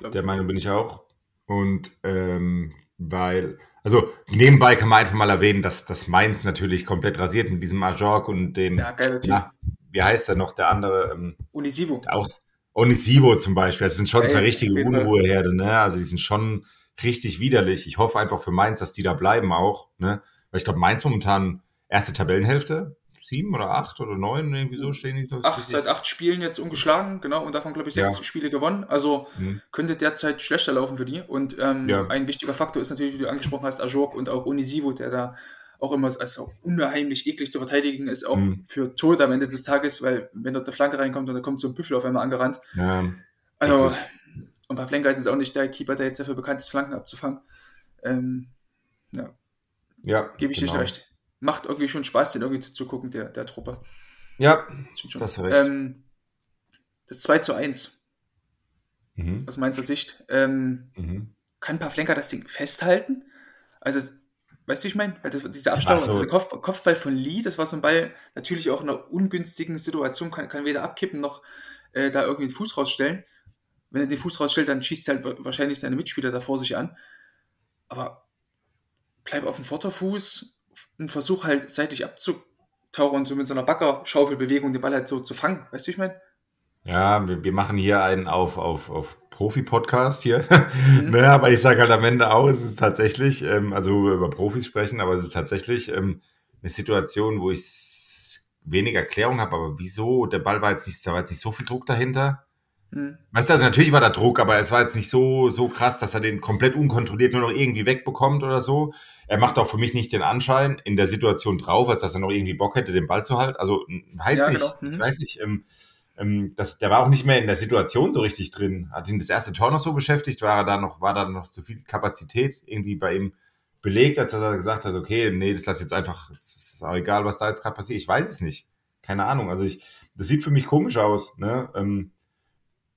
der Meinung bin ich auch. Und ähm, weil, also nebenbei kann man einfach mal erwähnen, dass das Mainz natürlich komplett rasiert mit diesem Ajork und dem, ja, geiler Typ. Ja, wie heißt der noch, der andere? Ähm, Unisivo. Auch, Onisivo zum Beispiel, das sind schon Ey, zwei richtige Unruheherde, ne? Also die sind schon richtig widerlich. Ich hoffe einfach für Mainz, dass die da bleiben auch, ne? Weil ich glaube, Mainz momentan erste Tabellenhälfte, sieben oder acht oder neun, irgendwie so stehen die. Acht, seit acht Spielen jetzt ungeschlagen, genau, und davon, glaube ich, sechs Ja. Spiele gewonnen. Also Mhm. könnte derzeit schlechter laufen für die. Und ähm, Ja. ein wichtiger Faktor ist natürlich, wie du angesprochen hast, Ajork und auch Onisivo, der da auch immer als auch unheimlich eklig zu verteidigen ist, auch Mhm. für Tod am Ende des Tages, weil wenn dort eine Flanke reinkommt und da kommt so ein Büffel auf einmal angerannt. Ja, Also, Wirklich. und Pavlenka ist jetzt auch nicht der Keeper, der jetzt dafür bekannt ist, Flanken abzufangen. Ähm, ja, ja gebe ich dir genau. recht. Macht irgendwie schon Spaß, den irgendwie zuzugucken, der, der Truppe. Ja. Das recht. Ähm, das 2 zu 1 mhm. aus meiner Sicht. Ähm, Mhm. kann Pavlenka das Ding festhalten? Also, weißt du, wie ich meine? Weil das, dieser Abstauung, so- der Kopf, Kopfball von Lee, das war so ein Ball, natürlich auch in einer ungünstigen Situation, kann, kann weder abkippen noch äh, da irgendwie den Fuß rausstellen. Wenn er den Fuß rausstellt, dann schießt er halt wa- wahrscheinlich seine Mitspieler da vor sich an. Aber bleib auf dem Vorderfuß und versuch halt seitlich abzutauchen und so mit so einer Backerschaufelbewegung den Ball halt so zu fangen. Weißt du, wie ich meine? Ja, wir, wir machen hier einen auf, auf, auf Profi-Podcast hier. Mhm. naja, aber ich sage halt am Ende auch, es ist tatsächlich, ähm, also wo wir über Profis sprechen, aber es ist tatsächlich ähm, eine Situation, wo ich s- wenig Erklärung habe, aber wieso? Der Ball war jetzt nicht, da war jetzt nicht so viel Druck dahinter. Hm. Weißt du, also natürlich war da Druck, aber es war jetzt nicht so, so krass, dass er den komplett unkontrolliert nur noch irgendwie wegbekommt oder so. Er macht auch für mich nicht den Anschein in der Situation drauf, als dass er noch irgendwie Bock hätte, den Ball zu halten. Also, weiß Ja, nicht, genau. Mhm. ich weiß nicht, ähm, ähm, das, der war auch nicht mehr in der Situation so richtig drin. Hat ihn das erste Tor noch so beschäftigt, war er da noch, war da noch zu viel Kapazität irgendwie bei ihm belegt, als dass er gesagt hat, okay, nee, das lass jetzt einfach, es ist auch egal, was da jetzt gerade passiert. Ich weiß es nicht. Keine Ahnung. Also ich, das sieht für mich komisch aus, ne? Ähm,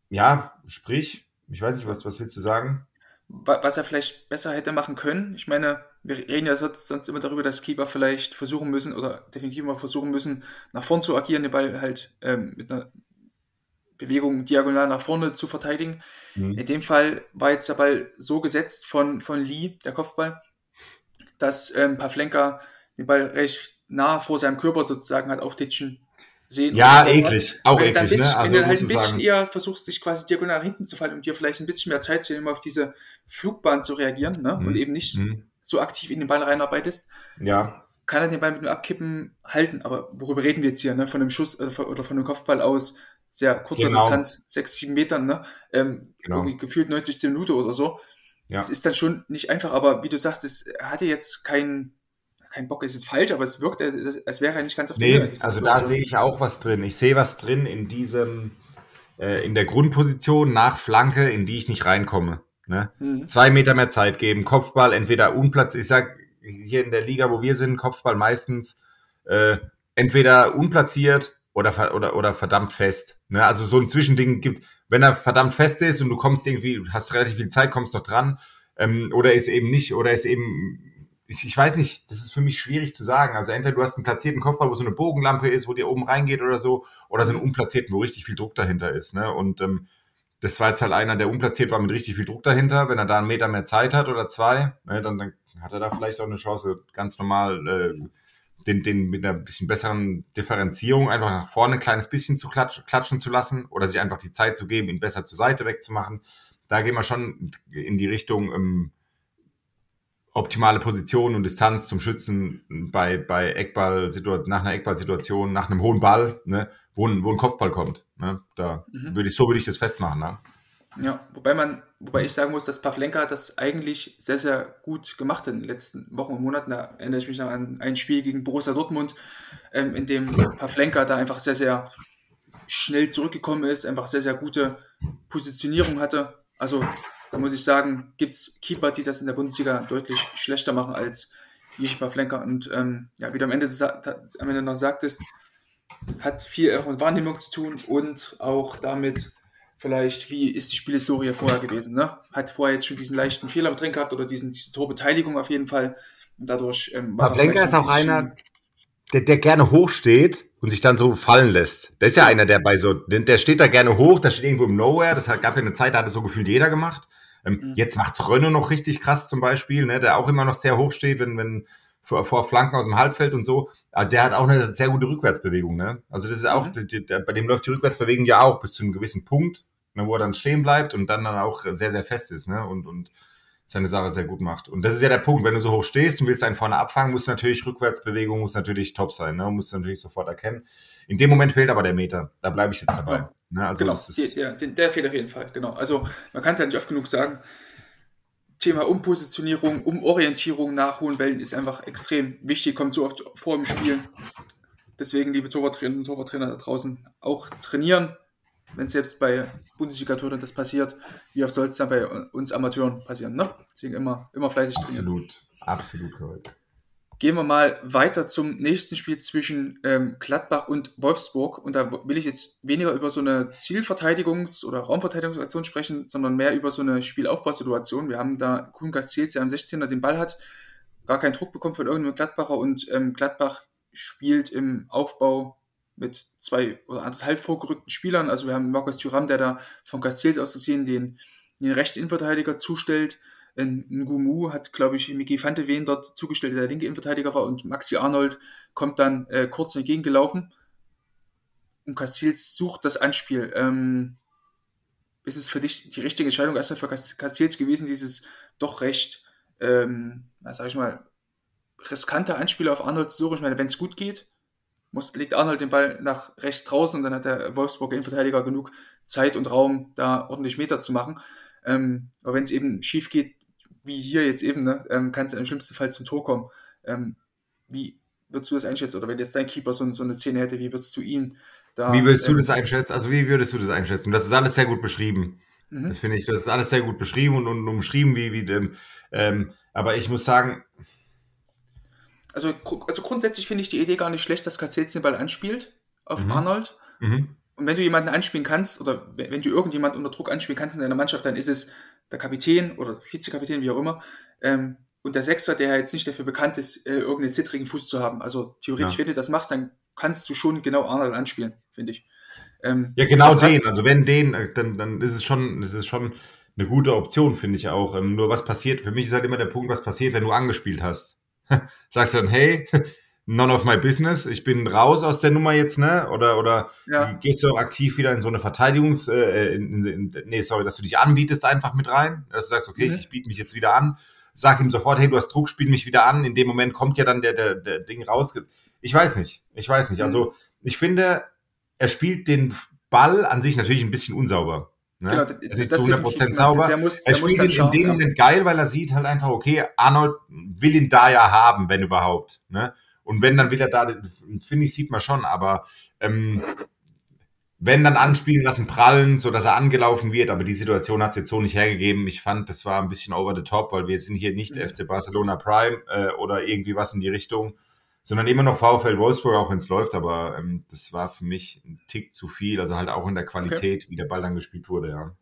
ja, sprich, ich weiß nicht, was, was willst du sagen? wa- was er vielleicht besser hätte machen können. Ich meine, wir reden ja sonst, sonst immer darüber, dass Keeper vielleicht versuchen müssen oder definitiv mal versuchen müssen, nach vorn zu agieren, den Ball halt ähm, mit einer Bewegung diagonal nach vorne zu verteidigen. Mhm. In dem Fall war jetzt der Ball so gesetzt von, von Lee, der Kopfball, dass ähm, Pavlenka den Ball recht nah vor seinem Körper sozusagen hat auftitschen sehen. Ja, eklig, auch wenn du dann eklig, bisschen, ne? Also wenn du halt ein bisschen sagen. eher versuchst, dich quasi diagonal nach hinten zu fallen, um dir vielleicht ein bisschen mehr Zeit zu nehmen, auf diese Flugbahn zu reagieren, ne? Mhm. Und eben nicht Mhm. so aktiv in den Ball reinarbeitest, Ja, kann er den Ball mit dem Abkippen halten. Aber worüber reden wir jetzt hier, ne? Von einem Schuss äh, oder von einem Kopfball aus sehr kurzer Genau. Distanz, sechs, sieben Metern, ne? Ähm, Genau. Irgendwie gefühlt 90. Minute oder so. ja. Das ist dann schon nicht einfach, aber wie du sagtest, er hatte jetzt keinen kein Bock, ist jetzt falsch, aber es wirkt, als als wäre er nicht ganz auf der Höhe. Nee, dieser also da sehe ich auch was drin. Ich sehe was drin in diesem, äh, in der Grundposition nach Flanke, in die ich nicht reinkomme. Ne? Mhm. Zwei Meter mehr Zeit geben, Kopfball entweder unplatziert, ich sag hier in der Liga, wo wir sind, Kopfball meistens äh, entweder unplatziert oder, oder, oder verdammt fest. Ne? Also so ein Zwischending gibt, wenn er verdammt fest ist und du kommst irgendwie, hast relativ viel Zeit, kommst noch dran, ähm, oder ist eben nicht, oder ist eben, ich, ich weiß nicht, das ist für mich schwierig zu sagen. Also entweder du hast einen platzierten Kopfball, wo so eine Bogenlampe ist, wo dir oben reingeht oder so, oder so einen unplatzierten, wo richtig viel Druck dahinter ist. Ne? Und ähm, das war jetzt halt einer, der unplatziert war mit richtig viel Druck dahinter. Wenn er da einen Meter mehr Zeit hat oder zwei, ne, dann, dann hat er da vielleicht auch eine Chance, ganz normal äh, den, den mit einer bisschen besseren Differenzierung einfach nach vorne ein kleines bisschen zu klatsch, klatschen zu lassen oder sich einfach die Zeit zu geben, ihn besser zur Seite wegzumachen. Da gehen wir schon in die Richtung ähm, optimale Position und Distanz zum Schützen bei, bei Eckball nach einer Eckballsituation, nach einem hohen Ball, ne, wo, ein, wo ein Kopfball kommt. Ne, da Mhm. würde ich, so würde ich das festmachen. Ne? Ja, wobei man, wobei ich sagen muss, dass Pavlenka das eigentlich sehr, sehr gut gemacht hat in den letzten Wochen und Monaten. Da erinnere ich mich noch an ein Spiel gegen Borussia Dortmund, ähm, in dem Pavlenka da einfach sehr, sehr schnell zurückgekommen ist, einfach sehr, sehr gute Positionierung hatte. Also da muss ich sagen, gibt es Keeper, die das in der Bundesliga deutlich schlechter machen als Jiří Pavlenka. Und ähm, ja, wie du am Ende, am Ende noch sagtest, hat viel auch mit Wahrnehmung zu tun und auch damit, vielleicht, wie ist die Spielhistorie vorher gewesen. Ne? Hat vorher jetzt schon diesen leichten Fehler mit drin gehabt oder diesen, diese Torbeteiligung auf jeden Fall. Und dadurch ähm, war Pavlenka ist auch einer, der, der gerne hoch steht und sich dann so fallen lässt. Der ist ja einer, der bei so, der der steht da gerne hoch, der steht irgendwo im Nowhere. Das gab ja eine Zeit, da hat es so gefühlt jeder gemacht. Ähm, Mhm. Jetzt macht's Rönne noch richtig krass zum Beispiel, ne, der auch immer noch sehr hoch steht, wenn, wenn vor, vor Flanken aus dem Halbfeld und so. Aber der hat auch eine sehr gute Rückwärtsbewegung. Ne? Also das ist auch, Mhm. die, der, bei dem läuft die Rückwärtsbewegung ja auch bis zu einem gewissen Punkt, ne, wo er dann stehen bleibt und dann dann auch sehr, sehr fest ist. Ne? Und, und seine Sache sehr gut macht. Und das ist ja der Punkt, wenn du so hoch stehst und willst einen vorne abfangen, muss natürlich Rückwärtsbewegung, muss natürlich top sein, ne? musst du natürlich sofort erkennen. In dem Moment fehlt aber der Meter. Da bleibe ich jetzt dabei. Ja. Ne? Also genau, ja, der fehlt auf jeden Fall, genau. Also man kann es ja nicht oft genug sagen. Thema Umpositionierung, Umorientierung nach hohen Wellen ist einfach extrem wichtig, kommt so oft vor im Spiel. Deswegen, liebe Torwarttrainer und Torwarttrainer da draußen, auch trainieren, wenn selbst bei Bundesliga-Toren das passiert, wie oft soll es dann bei uns Amateuren passieren, ne? Deswegen immer, immer fleißig trainieren. Absolut, absolut korrekt. Gehen wir mal weiter zum nächsten Spiel zwischen ähm, Gladbach und Wolfsburg. Und da will ich jetzt weniger über so eine Zielverteidigungs- oder Raumverteidigungsaktion sprechen, sondern mehr über so eine Spielaufbausituation. Wir haben da Kuhn Castells, der am 16er den Ball hat, gar keinen Druck bekommt von irgendeinem Gladbacher und ähm, Gladbach spielt im Aufbau mit zwei oder anderthalb vorgerückten Spielern. Also wir haben Markus Thuram, der da von Castells aus gesehen den, den rechten Innenverteidiger zustellt. Ngumu hat, glaube ich, Miki Fante dort zugestellt, der der linke Innenverteidiger war und Maxi Arnold kommt dann äh, kurz entgegengelaufen und Castells sucht das Anspiel. Ähm, ist es für dich die richtige Entscheidung erstmal für Castells gewesen, dieses doch recht, ähm, sag ich mal, riskante Anspiel auf Arnold zu suchen? Ich meine, wenn es gut geht, muss, legt Arnold den Ball nach rechts draußen und dann hat der Wolfsburger Innenverteidiger genug Zeit und Raum, da ordentlich Meter zu machen. Ähm, aber wenn es eben schief geht, wie hier jetzt eben, ne, ähm, kann es im schlimmsten Fall zum Tor kommen. Ähm, wie würdest du das einschätzen? Oder wenn jetzt dein Keeper so, so eine Szene hätte, wie würdest du ihn da. Wie würdest du ähm, das einschätzen? Also, wie würdest du das einschätzen? Das ist alles sehr gut beschrieben. Mhm. Das finde ich, das ist alles sehr gut beschrieben und, und umschrieben, wie, wie ähm, ähm, aber ich muss sagen, also, also grundsätzlich finde ich die Idee gar nicht schlecht, dass Castells den Ball anspielt auf mhm. Arnold. Mhm. Und wenn du jemanden anspielen kannst, oder wenn du irgendjemanden unter Druck anspielen kannst in deiner Mannschaft, dann ist es der Kapitän oder Vizekapitän, wie auch immer. Ähm, und der Sechser, der jetzt nicht dafür bekannt ist, äh, irgendeinen zittrigen Fuß zu haben. Also theoretisch, ja. wenn du das machst, dann kannst du schon genau Arnold anspielen, finde ich. Ähm, ja, genau den. Also wenn den, äh, dann, dann ist es schon, ist es schon eine gute Option, finde ich auch. Ähm, nur was passiert, für mich ist halt immer der Punkt, was passiert, wenn du angespielt hast. Sagst du dann, hey, none of my business, ich bin raus aus der Nummer jetzt, ne? Oder, oder ja. gehst du auch aktiv wieder in so eine Verteidigungs-, äh, in, in, nee, sorry, dass du dich anbietest einfach mit rein, dass du sagst, okay, mhm. ich, ich biete mich jetzt wieder an, sag ihm sofort, hey, du hast Druck, spiel mich wieder an, in dem Moment kommt ja dann der, der, der Ding raus. Ich weiß nicht, ich weiß nicht, also mhm. ich finde, er spielt den Ball an sich natürlich ein bisschen unsauber. Ne? Genau, das, ist zu 100% sauber. Der muss, der er spielt ihn in dem Moment geil, weil er sieht halt einfach, okay, Arnold will ihn da ja haben, wenn überhaupt. Ne? Und wenn, dann will er da, finde ich, sieht man schon, aber ähm, wenn dann anspielen lassen, prallen, so dass er angelaufen wird, aber die Situation hat es jetzt so nicht hergegeben. Ich fand, das war ein bisschen over the top, weil wir sind hier nicht mhm. FC Barcelona Prime äh, oder irgendwie was in die Richtung, sondern immer noch VfL Wolfsburg, auch wenn es läuft, aber ähm, das war für mich ein Tick zu viel, also halt auch in der Qualität, okay. wie der Ball dann gespielt wurde, ja.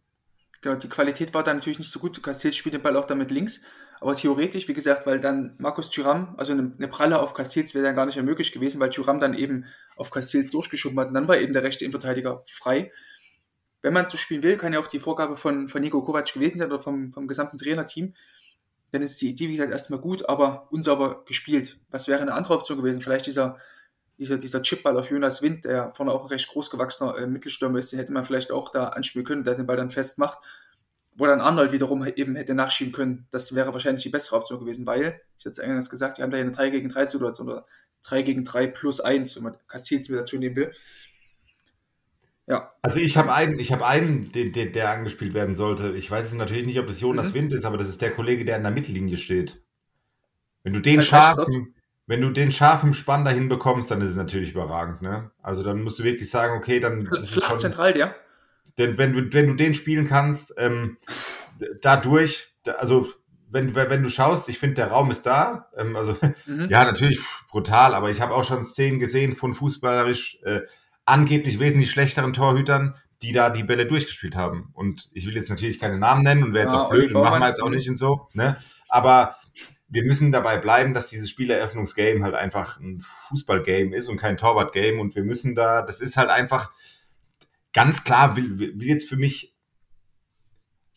Genau, die Qualität war da natürlich nicht so gut. Castells spielt den Ball auch damit links, aber theoretisch, wie gesagt, weil dann Markus Thuram, also eine, eine Pralle auf Castells wäre dann gar nicht mehr möglich gewesen, weil Thuram dann eben auf Castells durchgeschoben hat und dann war eben der rechte Innenverteidiger frei. Wenn man so spielen will, kann ja auch die Vorgabe von, von Nico Kovac gewesen sein oder vom, vom gesamten Trainerteam, dann ist die Idee, wie gesagt, erstmal gut, aber unsauber gespielt. Was wäre eine andere Option gewesen? Vielleicht dieser, dieser, dieser Chipball auf Jonas Wind, der vorne auch ein recht großgewachsener äh, Mittelstürmer ist, den hätte man vielleicht auch da anspielen können, der den Ball dann festmacht. Wo dann Arnold wiederum eben hätte nachschieben können. Das wäre wahrscheinlich die bessere Option gewesen, weil, ich hatte es eingangs gesagt, wir haben da eine 3 gegen 3 Situation oder 3 gegen 3 plus 1, wenn man Castils mit dazu nehmen will. Ja. Also ich habe einen, ich habe einen, den, den, der angespielt werden sollte. Ich weiß es natürlich nicht, ob es Jonas mhm. Wind ist, aber das ist der Kollege, der in der Mittellinie steht. Wenn du den scharf, wenn du den scharf im Spann dahin bekommst, dann ist es natürlich überragend, ne? Also dann musst du wirklich sagen, okay, dann ist es schon, zentral, ja. Denn wenn du, wenn du den spielen kannst, ähm, dadurch, also wenn, wenn du schaust, ich finde, der Raum ist da. Ähm, also mhm. ja, natürlich brutal, aber ich habe auch schon Szenen gesehen von fußballerisch äh, angeblich wesentlich schlechteren Torhütern, die da die Bälle durchgespielt haben. Und ich will jetzt natürlich keine Namen nennen und wäre jetzt ja, auch blöd und machen wir jetzt auch nicht und so. Ne? Aber wir müssen dabei bleiben, dass dieses Spieleröffnungsgame halt einfach ein Fußballgame ist und kein Torwartgame. Und wir müssen da, das ist halt einfach ganz klar, will, will jetzt für mich,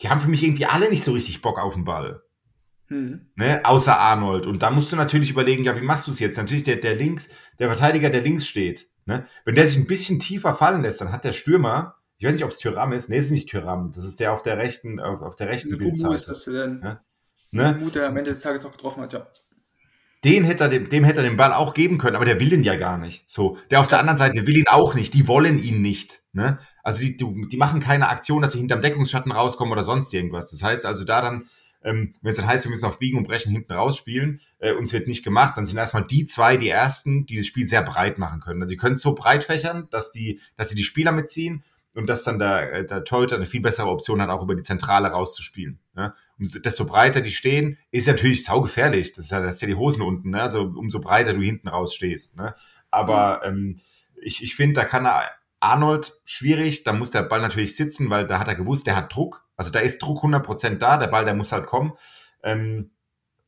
die haben für mich irgendwie alle nicht so richtig Bock auf den Ball. Hm. Ne, außer Arnold. Und da musst du natürlich überlegen, ja, wie machst du es jetzt? Natürlich der, der links, der Verteidiger, der links steht, Ne? Wenn der sich ein bisschen tiefer fallen lässt, dann hat der Stürmer, ich weiß nicht, ob es Tyram ist, nee, es ist nicht Tyram, das ist der auf der rechten, auf, auf der rechten Bildseite. ist das denn? Ne? ne? Mut, der am Ende des Tages noch getroffen hat, ja. Den hätte er dem, dem hätte er den Ball auch geben können, aber der will ihn ja gar nicht. So, der auf der anderen Seite will ihn auch nicht. Die wollen ihn nicht. Ne? Also die, die machen keine Aktion, dass sie hinterm Deckungsschatten rauskommen oder sonst irgendwas. Das heißt also da dann, ähm, wenn es dann heißt, wir müssen auf Biegen und Brechen hinten rausspielen, äh, uns wird nicht gemacht, dann sind erstmal die zwei die ersten, die das Spiel sehr breit machen können. Also sie können es so breit fächern, dass die, dass sie die Spieler mitziehen und dass dann der, äh, der Torhüter eine viel bessere Option hat, auch über die Zentrale rauszuspielen. Ne? Und desto breiter die stehen, ist natürlich saugefährlich. Das ist ja, das ist ja die Hosen unten, ne? also umso breiter du hinten rausstehst. Ne? Aber ähm, ich, ich finde, da kann er Arnold schwierig, da muss der Ball natürlich sitzen, weil da hat er gewusst, der hat Druck. Also da ist Druck 100% da, der Ball, der muss halt kommen. Ähm,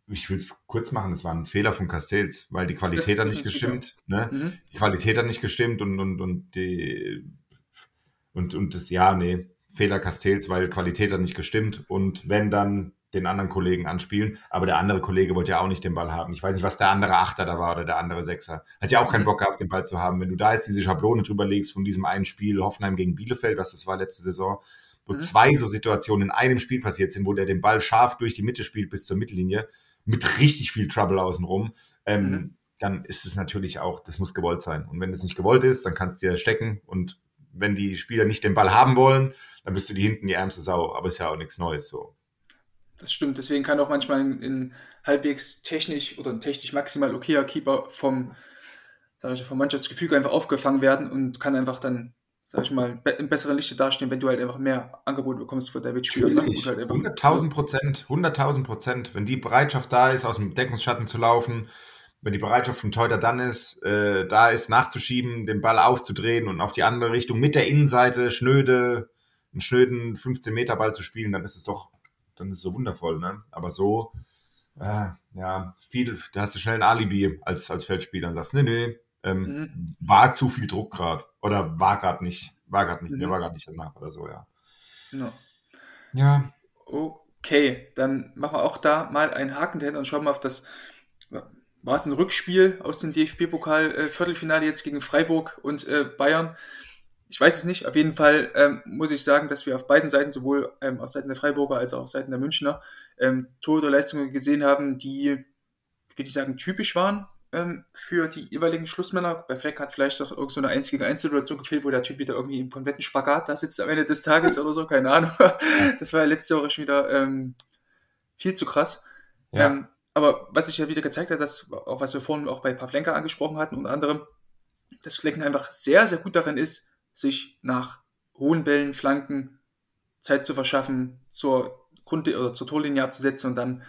ich will es kurz machen, es war ein Fehler von Castells, weil die Qualität hat nicht gestimmt. Ne? Mhm. Die Qualität hat nicht gestimmt und, und, und die und, und das, ja, nee, Fehler Castells, weil Qualität hat nicht gestimmt. Und wenn dann den anderen Kollegen anspielen, aber der andere Kollege wollte ja auch nicht den Ball haben. Ich weiß nicht, was der andere Achter da war oder der andere Sechser. Hat ja auch keinen mhm. Bock gehabt, den Ball zu haben. Wenn du da jetzt diese Schablone drüber legst von diesem einen Spiel Hoffenheim gegen Bielefeld, was das war letzte Saison, wo mhm. zwei so Situationen in einem Spiel passiert sind, wo der den Ball scharf durch die Mitte spielt bis zur Mittellinie, mit richtig viel Trouble außenrum, ähm, mhm. dann ist es natürlich auch, das muss gewollt sein. Und wenn es nicht gewollt ist, dann kannst du ja stecken und wenn die Spieler nicht den Ball haben wollen, dann bist du die hinten die ärmste Sau. Aber ist ja auch nichts Neues so. Das stimmt, deswegen kann auch manchmal ein, halbwegs technisch oder ein technisch maximal okayer Keeper vom, ich, vom Mannschaftsgefüge einfach aufgefangen werden und kann einfach dann, sag ich mal, im besseren Lichte dastehen, wenn du halt einfach mehr Angebot bekommst für der Mitspieler. Ne? Halt 100.000 Prozent, 100.000 Prozent. Wenn die Bereitschaft da ist, aus dem Deckungsschatten zu laufen, wenn die Bereitschaft vom Teuter dann ist, äh, da ist nachzuschieben, den Ball aufzudrehen und auf die andere Richtung mit der Innenseite schnöde, einen schnöden 15 Meter Ball zu spielen, dann ist es doch, dann ist es so wundervoll, ne? Aber so, äh, ja, viel, da hast du schnell ein Alibi als, als Feldspieler und sagst, nee, nee, ähm, mhm. war zu viel Druck gerade oder war gerade nicht, war gerade nicht, mhm. der war gerade nicht danach oder so, ja. No. Ja. Okay, dann machen wir auch da mal einen Haken dahinter und schauen mal auf das war es ein Rückspiel aus dem DFB-Pokal-Viertelfinale äh, jetzt gegen Freiburg und äh, Bayern. Ich weiß es nicht. Auf jeden Fall ähm, muss ich sagen, dass wir auf beiden Seiten, sowohl ähm, auf Seiten der Freiburger als auch auf Seiten der Münchner, ähm, Torhüterleistungen gesehen haben, die, würde ich sagen, typisch waren ähm, für die jeweiligen Schlussmänner. Bei Fleck hat vielleicht auch irgend so eine einzige Einzelsituation gefehlt, wo der Typ wieder irgendwie im kompletten Spagat da sitzt am Ende des Tages oder so, keine Ahnung. das war ja letzte Woche schon wieder ähm, viel zu krass. Ja. Ähm, aber was sich ja wieder gezeigt hat, dass, auch was wir vorhin auch bei Pavlenka angesprochen hatten, unter anderem, dass Flecken einfach sehr, sehr gut darin ist, sich nach hohen Bällen, Flanken Zeit zu verschaffen, zur Grund oder zur Torlinie abzusetzen und dann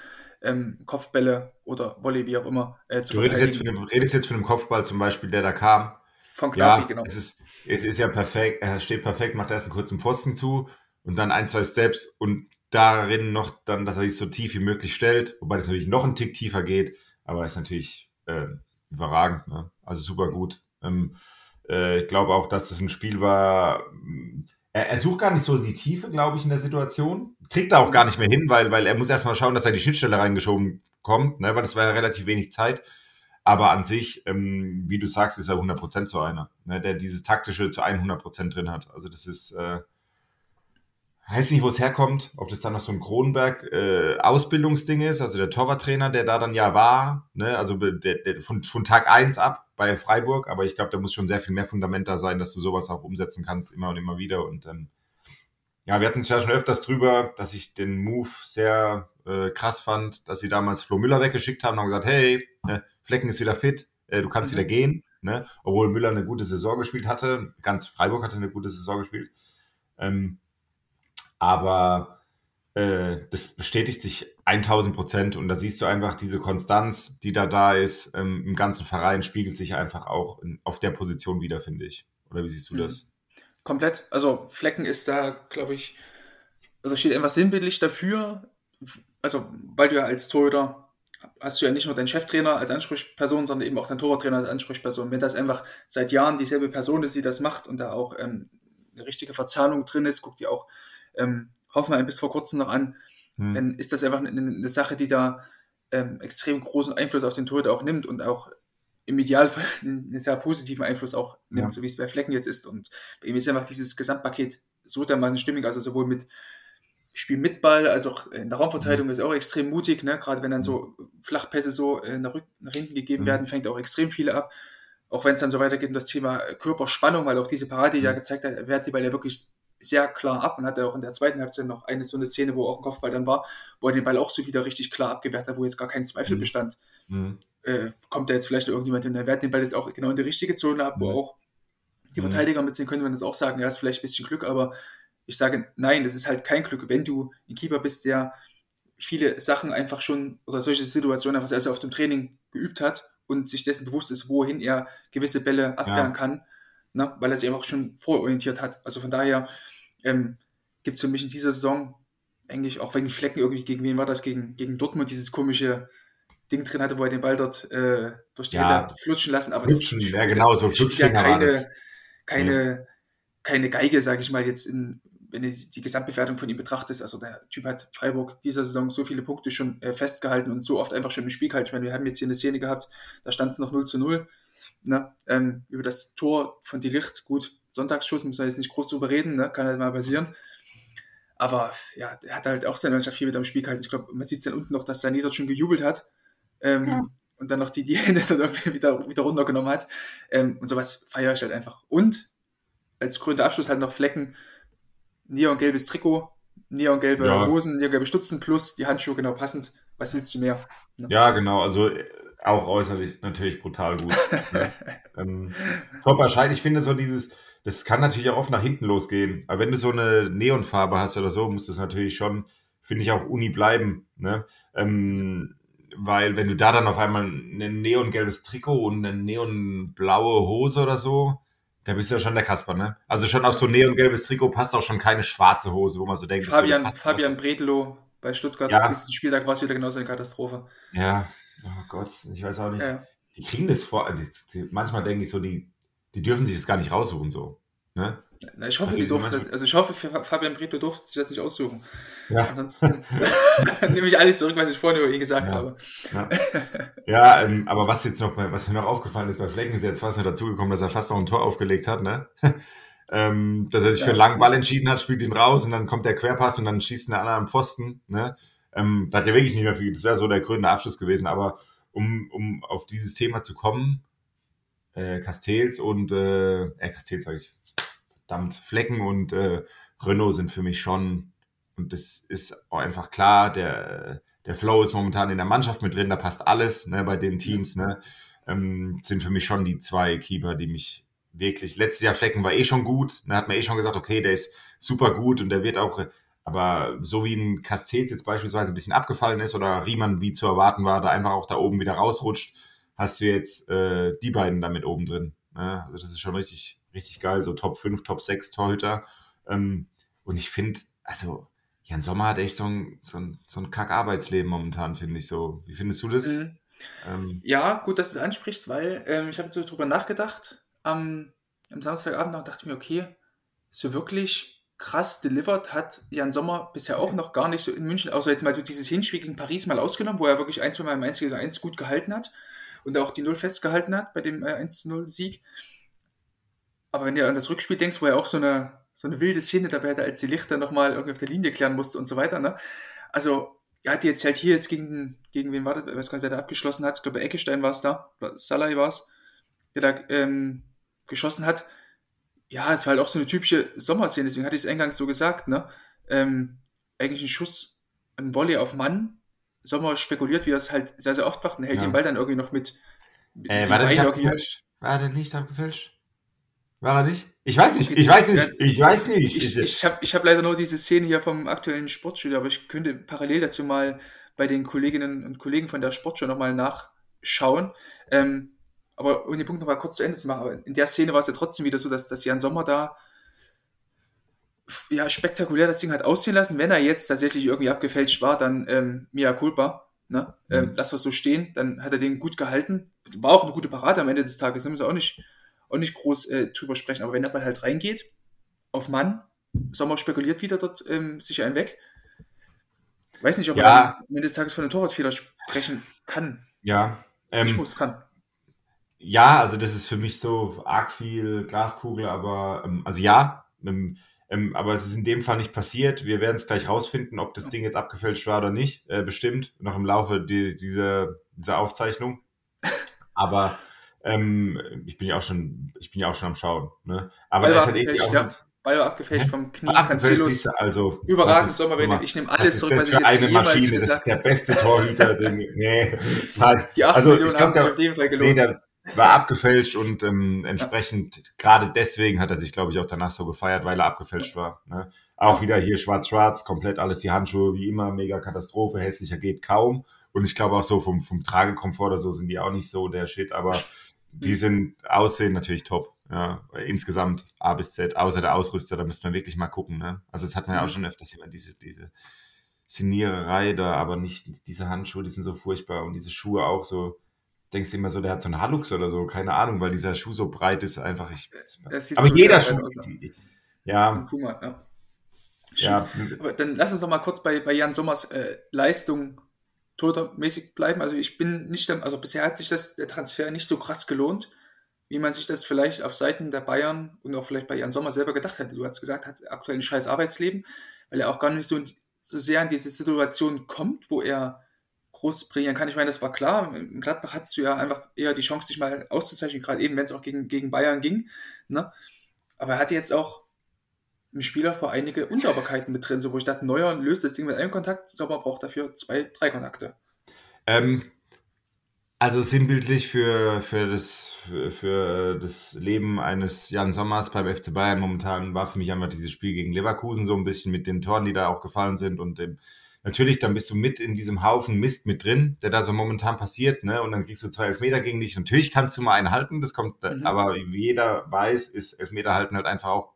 ähm, Kopfbälle oder Volley, wie auch immer, äh, zu du redest jetzt, von dem, redest jetzt von dem Kopfball zum Beispiel, der da kam. Von Knapi, ja, genau. Es ist, es ist ja perfekt, er steht perfekt, macht erst einen kurzen Pfosten zu und dann ein, zwei Steps und darin noch dann, dass er sich so tief wie möglich stellt, wobei das natürlich noch einen Tick tiefer geht, aber ist natürlich äh, überragend, ne? also super gut. Ähm, äh, ich glaube auch, dass das ein Spiel war, er, er sucht gar nicht so die Tiefe, glaube ich, in der Situation, kriegt er auch gar nicht mehr hin, weil, weil er muss erstmal schauen, dass er die Schnittstelle reingeschoben kommt, ne? weil das war ja relativ wenig Zeit. Aber an sich, ähm, wie du sagst, ist er 100% so einer, ne? der dieses taktische zu 100% drin hat. Also das ist, äh, weiß nicht, wo es herkommt, ob das dann noch so ein Kronenberg äh, ist, also der Torwarttrainer, der da dann ja war, ne, also der, der, von, von Tag eins ab bei Freiburg, aber ich glaube, da muss schon sehr viel mehr Fundament da sein, dass du sowas auch umsetzen kannst, immer und immer wieder. Und ähm, ja, wir hatten es ja schon öfters drüber, dass ich den Move sehr äh, krass fand, dass sie damals Flo Müller weggeschickt haben und haben gesagt, hey, äh, Flecken ist wieder fit, äh, du kannst mhm. wieder gehen, ne? Obwohl Müller eine gute Saison gespielt hatte, ganz Freiburg hatte eine gute Saison gespielt. Ähm, aber äh, das bestätigt sich 1000 Prozent und da siehst du einfach diese Konstanz, die da da ist ähm, im ganzen Verein, spiegelt sich einfach auch in, auf der Position wieder, finde ich. Oder wie siehst du mhm. das? Komplett. Also Flecken ist da, glaube ich, also steht einfach sinnbildlich dafür. Also, weil du ja als Torhüter hast du ja nicht nur deinen Cheftrainer als Ansprechperson, sondern eben auch deinen Torwarttrainer als Ansprechperson. Wenn das einfach seit Jahren dieselbe Person ist, die das macht und da auch ähm, eine richtige Verzahnung drin ist, guck dir auch ähm, Hoffenheim bis vor kurzem noch an, hm. dann ist das einfach eine, eine Sache, die da ähm, extrem großen Einfluss auf den Torhüter auch nimmt und auch im Idealfall einen sehr positiven Einfluss auch nimmt, ja. so wie es bei Flecken jetzt ist. Und bei ihm ist einfach dieses Gesamtpaket so dermaßen stimmig, also sowohl mit spielen mit Ball, also auch in der Raumverteidigung mhm. ist auch extrem mutig, ne? gerade wenn dann so Flachpässe so äh, nach, nach hinten gegeben mhm. werden, fängt auch extrem viele ab. Auch wenn es dann so weitergeht um das Thema Körperspannung, weil auch diese Parade, die mhm. ja gezeigt hat, er wehrt die Ball ja wirklich sehr klar ab und hatte auch in der zweiten Halbzeit noch eine so eine Szene, wo auch ein Kopfball dann war, wo er den Ball auch so wieder richtig klar abgewehrt hat, wo jetzt gar kein Zweifel mhm. bestand. Mhm. Äh, kommt da jetzt vielleicht irgendjemand hin, der wehrt den Ball jetzt auch genau in die richtige Zone ab, wo mhm. auch die mhm. Verteidiger mitziehen können, wenn das auch sagen, ja, ist vielleicht ein bisschen Glück, aber ich sage, nein, das ist halt kein Glück. Wenn du ein Keeper bist, der viele Sachen einfach schon oder solche Situationen einfach sehr, auf dem Training geübt hat und sich dessen bewusst ist, wohin er gewisse Bälle abwehren ja. kann, ne, weil er sich einfach schon vororientiert hat. Also von daher ähm, gibt es für mich in dieser Saison eigentlich auch wegen Flecken irgendwie, gegen wen war das? Gegen, gegen Dortmund dieses komische Ding drin hatte, wo er den Ball dort äh, durch die ja. Hände flutschen lassen. Aber flutschen, das ja genau, so flutschen ja keine, keine, keine Geige, sage ich mal, jetzt in, wenn du die Gesamtbewertung von ihm betrachtest, also der Typ hat Freiburg dieser Saison so viele Punkte schon äh, festgehalten und so oft einfach schon im Spiel gehalten. Ich meine, wir haben jetzt hier eine Szene gehabt, da stand es noch 0 zu 0. Ne? Ähm, über das Tor von Die Licht, gut, Sonntagsschuss, muss man jetzt nicht groß drüber reden, ne? kann halt mal passieren. Aber ja, er hat halt auch seine Mannschaft viel mit am Spiel gehalten. Ich glaube, man sieht es dann unten noch, dass Sané dort schon gejubelt hat. Ähm, ja. Und dann noch die, die Hände dann irgendwie wieder, wieder runtergenommen hat. Ähm, und sowas feiere ich halt einfach. Und als grüner Abschluss halt noch Flecken neongelbes Trikot, neongelbe ja. Hosen, neongelbe Stutzen plus die Handschuhe genau passend. Was willst du mehr? Ne? Ja, genau. Also äh, auch äußerlich natürlich brutal gut. ne? ähm, top erscheint. Ich finde so dieses, das kann natürlich auch oft nach hinten losgehen. Aber wenn du so eine Neonfarbe hast oder so, muss das natürlich schon, finde ich, auch Uni bleiben. Ne? Ähm, weil wenn du da dann auf einmal ein neongelbes Trikot und eine neonblaue Hose oder so, da bist du ja schon der Kasper, ne? Also schon auf so neongelbes Trikot passt auch schon keine schwarze Hose, wo man so denkt, Fabian, Fabian Bredlow bei Stuttgart, ja. diesen Spieltag war es wieder genauso eine Katastrophe. Ja, oh Gott, ich weiß auch nicht. Ja. Die kriegen das vor, manchmal denke ich so, die, die dürfen sich das gar nicht raussuchen, so. Ne? Na, ich hoffe, also die durften das, also ich hoffe, Fabian Brito durfte sich das nicht aussuchen. Ja. Ansonsten nehme ich alles zurück, was ich vorhin über ihn gesagt ja. habe. Ja, ja ähm, aber was jetzt noch, was mir noch aufgefallen ist, bei Flecken ist jetzt fast noch dazugekommen, dass er fast noch ein Tor aufgelegt hat, ne? ähm, dass er sich für einen langen Ball entschieden hat, spielt ihn raus und dann kommt der Querpass und dann schießt der andere am Pfosten, ne? Ähm, da hat er wirklich nicht mehr viel. Das wäre so der grüne Abschluss gewesen, aber um, um auf dieses Thema zu kommen, äh, Castells und äh, äh Castells sage ich verdammt, Flecken und äh, Renault sind für mich schon, und das ist auch einfach klar, der, der Flow ist momentan in der Mannschaft mit drin, da passt alles ne, bei den Teams, ne, ähm, sind für mich schon die zwei Keeper, die mich wirklich, letztes Jahr Flecken war eh schon gut, da ne, hat man eh schon gesagt, okay, der ist super gut und der wird auch, aber so wie ein Castells jetzt beispielsweise ein bisschen abgefallen ist oder Riemann wie zu erwarten war, da einfach auch da oben wieder rausrutscht, hast du jetzt äh, die beiden damit oben drin. Ne? Also das ist schon richtig, richtig geil, so Top 5, Top 6 Torhüter. Ähm, und ich finde, also Jan Sommer hat echt so ein, so ein, so ein Kack-Arbeitsleben momentan, finde ich so. Wie findest du das? Mhm. Ähm, ja, gut, dass du das ansprichst, weil ähm, ich habe darüber nachgedacht am, am Samstagabend und dachte mir, okay, so wirklich krass delivered hat Jan Sommer bisher auch noch gar nicht so in München, außer jetzt mal so dieses Hinspiel gegen Paris mal ausgenommen, wo er wirklich ein, zwei Mal im 1 gegen 1 gut gehalten hat und auch die Null festgehalten hat bei dem äh, 1-0-Sieg. Aber wenn du an das Rückspiel denkst, wo er auch so eine, so eine wilde Szene dabei hatte, als die Lichter nochmal irgendwie auf der Linie klären musste und so weiter, ne? Also, er hat jetzt halt hier jetzt gegen, gegen wen war das, ich weiß gar nicht, wer da abgeschlossen hat, ich glaube, Eckestein war es da, oder Salai war es, der da ähm, geschossen hat. Ja, es war halt auch so eine typische Sommerszene, deswegen hatte ich es eingangs so gesagt, ne? Ähm, eigentlich ein Schuss, ein Volley auf Mann. Sommer spekuliert, wie er es halt sehr, sehr oft macht und hält ja. den Ball dann irgendwie noch mit. mit äh, war, der nicht abgefälscht? war der nicht abgefälscht? War er nicht? Ich weiß nicht, ich weiß nicht, ich weiß nicht. Ich, ich habe ich hab leider nur diese Szene hier vom aktuellen Sportstudio, aber ich könnte parallel dazu mal bei den Kolleginnen und Kollegen von der Sportschau nochmal nachschauen. Ähm, aber um den Punkt nochmal kurz zu Ende zu machen, aber in der Szene war es ja trotzdem wieder so, dass, dass Jan Sommer da ja, spektakulär das Ding hat aussehen lassen. Wenn er jetzt tatsächlich irgendwie abgefälscht war, dann ähm, Mia culpa. Ne? Ähm, mhm. lass was so stehen. Dann hat er den gut gehalten. War auch eine gute Parade am Ende des Tages. Da müssen wir auch nicht auch nicht groß äh, drüber sprechen. Aber wenn der Ball halt reingeht, auf Mann, Sommer spekuliert wieder dort ähm, sich einen weg. Weiß nicht, ob ja. er am Ende des Tages von einem Torwartfehler sprechen kann. Ja. Ähm, ich muss, kann. Ja, also das ist für mich so arg viel Glaskugel, aber ähm, also ja, ähm, Ähm, aber es ist in dem Fall nicht passiert. Wir werden es gleich rausfinden, ob das Ding jetzt abgefälscht war oder nicht. Äh, bestimmt, noch im Laufe die, dieser, dieser Aufzeichnung. Aber ähm, ich bin ja auch schon, ich bin ja auch schon am Schauen. Ne? Aber Ball das hat abgefälscht, auch ja. mit, Ball war abgefälscht vom Knie. Cancelos. also Überragend, Sommerwelle. Ich nehme alles zurück, das was ich für jetzt eine Maschine. Das ist der beste Torhüter, den, nee. Die 8 Also, Millionen ich haben glaub, sich auf jeden Fall Nee, gelohnt. der war abgefälscht und ähm, entsprechend, gerade deswegen hat er sich, glaube ich, auch danach so gefeiert, weil er abgefälscht war. Ne? Auch wieder hier schwarz-schwarz, komplett alles die Handschuhe, wie immer, mega Katastrophe, hässlicher geht kaum. Und ich glaube auch so vom, vom Tragekomfort oder so sind die auch nicht so der Shit, aber die sind, aussehen natürlich top. Ja, insgesamt A bis Z, außer der Ausrüster, da müsste man wirklich mal gucken. Ne? Also das hat man ja auch Mhm. schon öfters immer, diese, diese Signiererei da, aber nicht diese Handschuhe, die sind so furchtbar und diese Schuhe auch so, denkst du immer so, der hat so einen Hallux oder so, keine Ahnung, weil dieser Schuh so breit ist, einfach ich. Aber so jeder Schuh. Ja, Puma, ja. ja, Aber dann lass uns doch mal kurz bei, bei Jan Sommers äh, Leistung tormäßig bleiben. Also ich bin nicht, also bisher hat sich das, der Transfer nicht so krass gelohnt, wie man sich das vielleicht auf Seiten der Bayern und auch vielleicht bei Jan Sommer selber gedacht hätte. Du hast gesagt, hat aktuell ein scheiß Arbeitsleben, weil er auch gar nicht so, so sehr in diese Situation kommt, wo er groß bringen kann. Ich meine, das war klar. In Gladbach hattest du ja einfach eher die Chance, sich mal auszuzeichnen, gerade eben, wenn es auch gegen, gegen Bayern ging. Ne? Aber er hatte jetzt auch im Spieler vor einige Unsauberkeiten mit drin, so wo ich dachte, Neuer löst das Ding mit einem Kontakt, Sommer braucht dafür zwei, drei Kontakte. Ähm, also sinnbildlich für, für, das, für, für das Leben eines Jan Sommers beim FC Bayern momentan war für mich einfach dieses Spiel gegen Leverkusen so ein bisschen mit den Toren, die da auch gefallen sind und dem, natürlich, dann bist du mit in diesem Haufen Mist mit drin, der da so momentan passiert, ne? Und dann kriegst du zwei Elfmeter gegen dich. Natürlich kannst du mal einen halten, das kommt, Mhm. aber wie jeder weiß, ist Elfmeter halten halt einfach auch,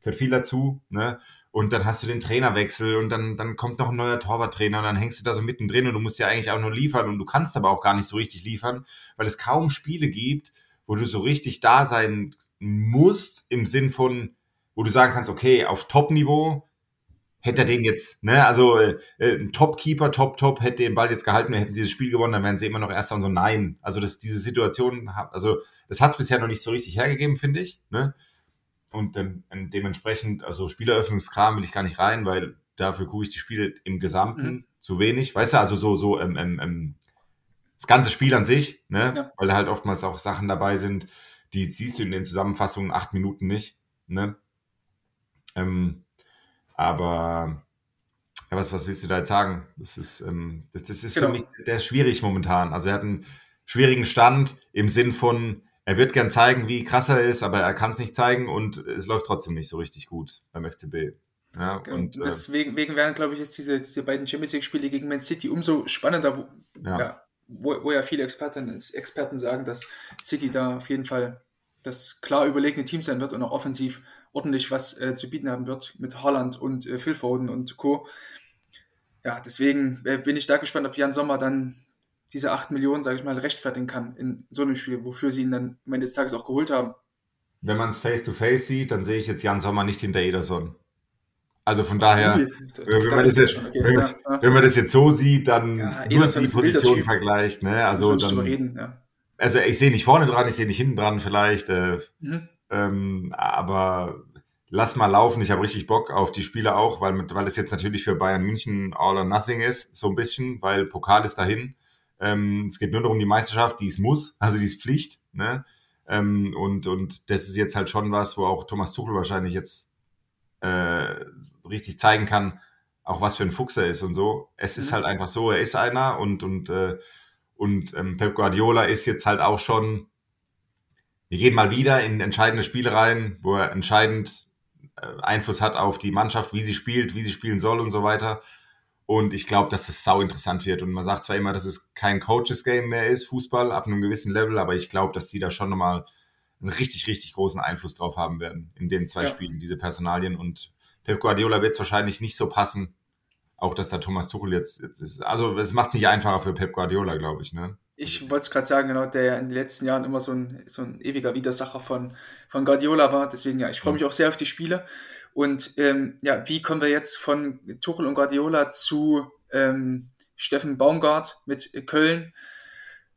gehört viel dazu, ne? Und dann hast du den Trainerwechsel und dann, dann kommt noch ein neuer Torwarttrainer und dann hängst du da so mittendrin und du musst ja eigentlich auch nur liefern und du kannst aber auch gar nicht so richtig liefern, weil es kaum Spiele gibt, wo du so richtig da sein musst im Sinn von, wo du sagen kannst, okay, auf Top-Niveau hätte er den jetzt, ne, also äh, ein Top-Keeper, Top-Top, hätte den Ball jetzt gehalten, hätten dieses Spiel gewonnen, dann wären sie immer noch Erster und so, nein. Also das, diese Situation, also das hat es bisher noch nicht so richtig hergegeben, finde ich, ne. Und ähm, dementsprechend, also Spieleröffnungskram will ich gar nicht rein, weil dafür gucke ich die Spiele im Gesamten Mhm. zu wenig. Weißt du, also so, so ähm, ähm, ähm, das ganze Spiel an sich, ne? Ja. Weil da halt oftmals auch Sachen dabei sind, die siehst du in den Zusammenfassungen acht Minuten nicht, ne? Ähm, aber ja, was, was willst du da jetzt sagen? Das ist, ähm, das, das ist Genau. für mich der ist schwierig momentan. Also er hat einen schwierigen Stand im Sinn von, er wird gern zeigen, wie krass er ist, aber er kann es nicht zeigen und es läuft trotzdem nicht so richtig gut beim FCB. Ja, Und und äh, deswegen wegen werden, glaube ich, jetzt diese, diese beiden Champions League-Spiele gegen Man City umso spannender, wo Ja. ja. wo, wo ja viele Experten, Experten sagen, dass City da auf jeden Fall das klar überlegene Team sein wird und auch offensiv ordentlich was äh, zu bieten haben wird mit Haaland und äh, Phil Foden und Co. Ja, deswegen äh, bin ich da gespannt, ob Jan Sommer dann diese 8 Millionen, sage ich mal, rechtfertigen kann in so einem Spiel, wofür sie ihn dann am Ende des Tages auch geholt haben. wenn man es face-to-face sieht, dann sehe ich jetzt Jan Sommer nicht hinter Ederson. Also von daher, wenn, man das jetzt, okay, wenn, ja, man's- ja. wenn man das jetzt so sieht, dann Ja, nur die Position vergleicht. Ne? Also, dann, reden, also ich sehe nicht vorne dran, ich sehe nicht hinten dran vielleicht. Äh, Mhm. Ähm, aber lass mal laufen. Ich habe richtig Bock auf die Spiele auch, weil, weil es jetzt natürlich für Bayern München all or nothing ist, so ein bisschen, weil Pokal ist dahin. Ähm, es geht nur noch um die Meisterschaft, die es muss, also die ist Pflicht. Ne? Ähm, und, und das ist jetzt halt schon was, wo auch Thomas Tuchel wahrscheinlich jetzt äh, richtig zeigen kann, auch was für ein Fuchs er ist und so. Es ist Mhm. halt einfach so, er ist einer und, und, äh, und ähm, Pep Guardiola ist jetzt halt auch schon, wir gehen mal wieder in entscheidende Spiele rein, wo er entscheidend äh, Einfluss hat auf die Mannschaft, wie sie spielt, wie sie spielen soll und so weiter. Und ich glaube, dass es sau interessant wird. Und man sagt zwar immer, dass es kein Coaches-Game mehr ist, Fußball, ab einem gewissen Level, aber ich glaube, dass sie da schon nochmal einen richtig, richtig großen Einfluss drauf haben werden in den zwei Ja. Spielen, diese Personalien. Und Pep Guardiola wird es wahrscheinlich nicht so passen, auch dass da Thomas Tuchel jetzt, jetzt ist. Also es macht es nicht einfacher für Pep Guardiola, glaube ich. Ne? Ich wollte es gerade sagen, genau, der ja in den letzten Jahren immer so ein, so ein ewiger Widersacher von, von Guardiola war. Deswegen, ja, ich freue mich auch sehr auf die Spiele. Und ähm, ja, wie kommen wir jetzt von Tuchel und Guardiola zu ähm, Steffen Baumgart mit Köln?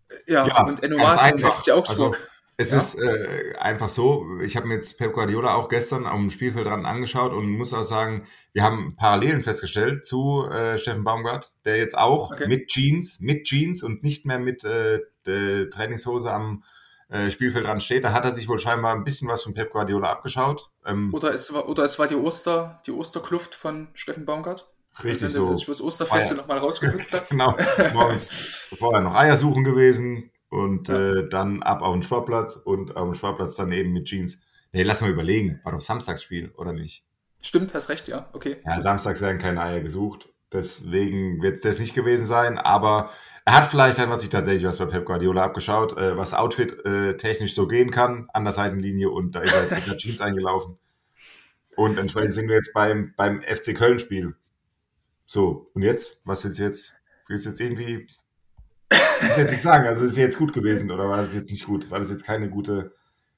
Äh, Ja, Ja, und Enno Maaßen und. FC Augsburg. Es ja. ist äh, einfach so, ich habe mir jetzt Pep Guardiola auch gestern am Spielfeld dran angeschaut und muss auch sagen, wir haben Parallelen festgestellt zu äh, Steffen Baumgart, der jetzt auch okay. mit Jeans, mit Jeans und nicht mehr mit äh, Trainingshose am äh, Spielfeld dran steht. Da hat er sich wohl scheinbar ein bisschen was von Pep Guardiola abgeschaut. Ähm, oder, es war, oder es war die, Oster, die Osterkluft von Steffen Baumgart. Richtig so. Dass ich fürs Osterfest nochmal rausgeputzt hat. genau. Morgens vorher noch Eier suchen gewesen und ja. äh, dann ab auf den Sportplatz und auf dem Sportplatz dann eben mit Jeans. Nee, lass mal überlegen. War doch Samstagsspiel, oder nicht? Stimmt, hast recht, ja. Okay. Ja, samstags werden keine Eier gesucht. Deswegen wird es das nicht gewesen sein, aber er hat vielleicht einfach sich tatsächlich was bei Pep Guardiola abgeschaut, äh, was Outfit äh, technisch so gehen kann an der Seitenlinie und da ist er jetzt mit der Jeans eingelaufen. Und entsprechend sind wir jetzt beim, beim FC Köln-Spiel. So, und jetzt? Was ist jetzt? Willst du jetzt irgendwie. Ich will jetzt nicht sagen, also ist es jetzt gut gewesen oder war das jetzt nicht gut? War das jetzt keine gute,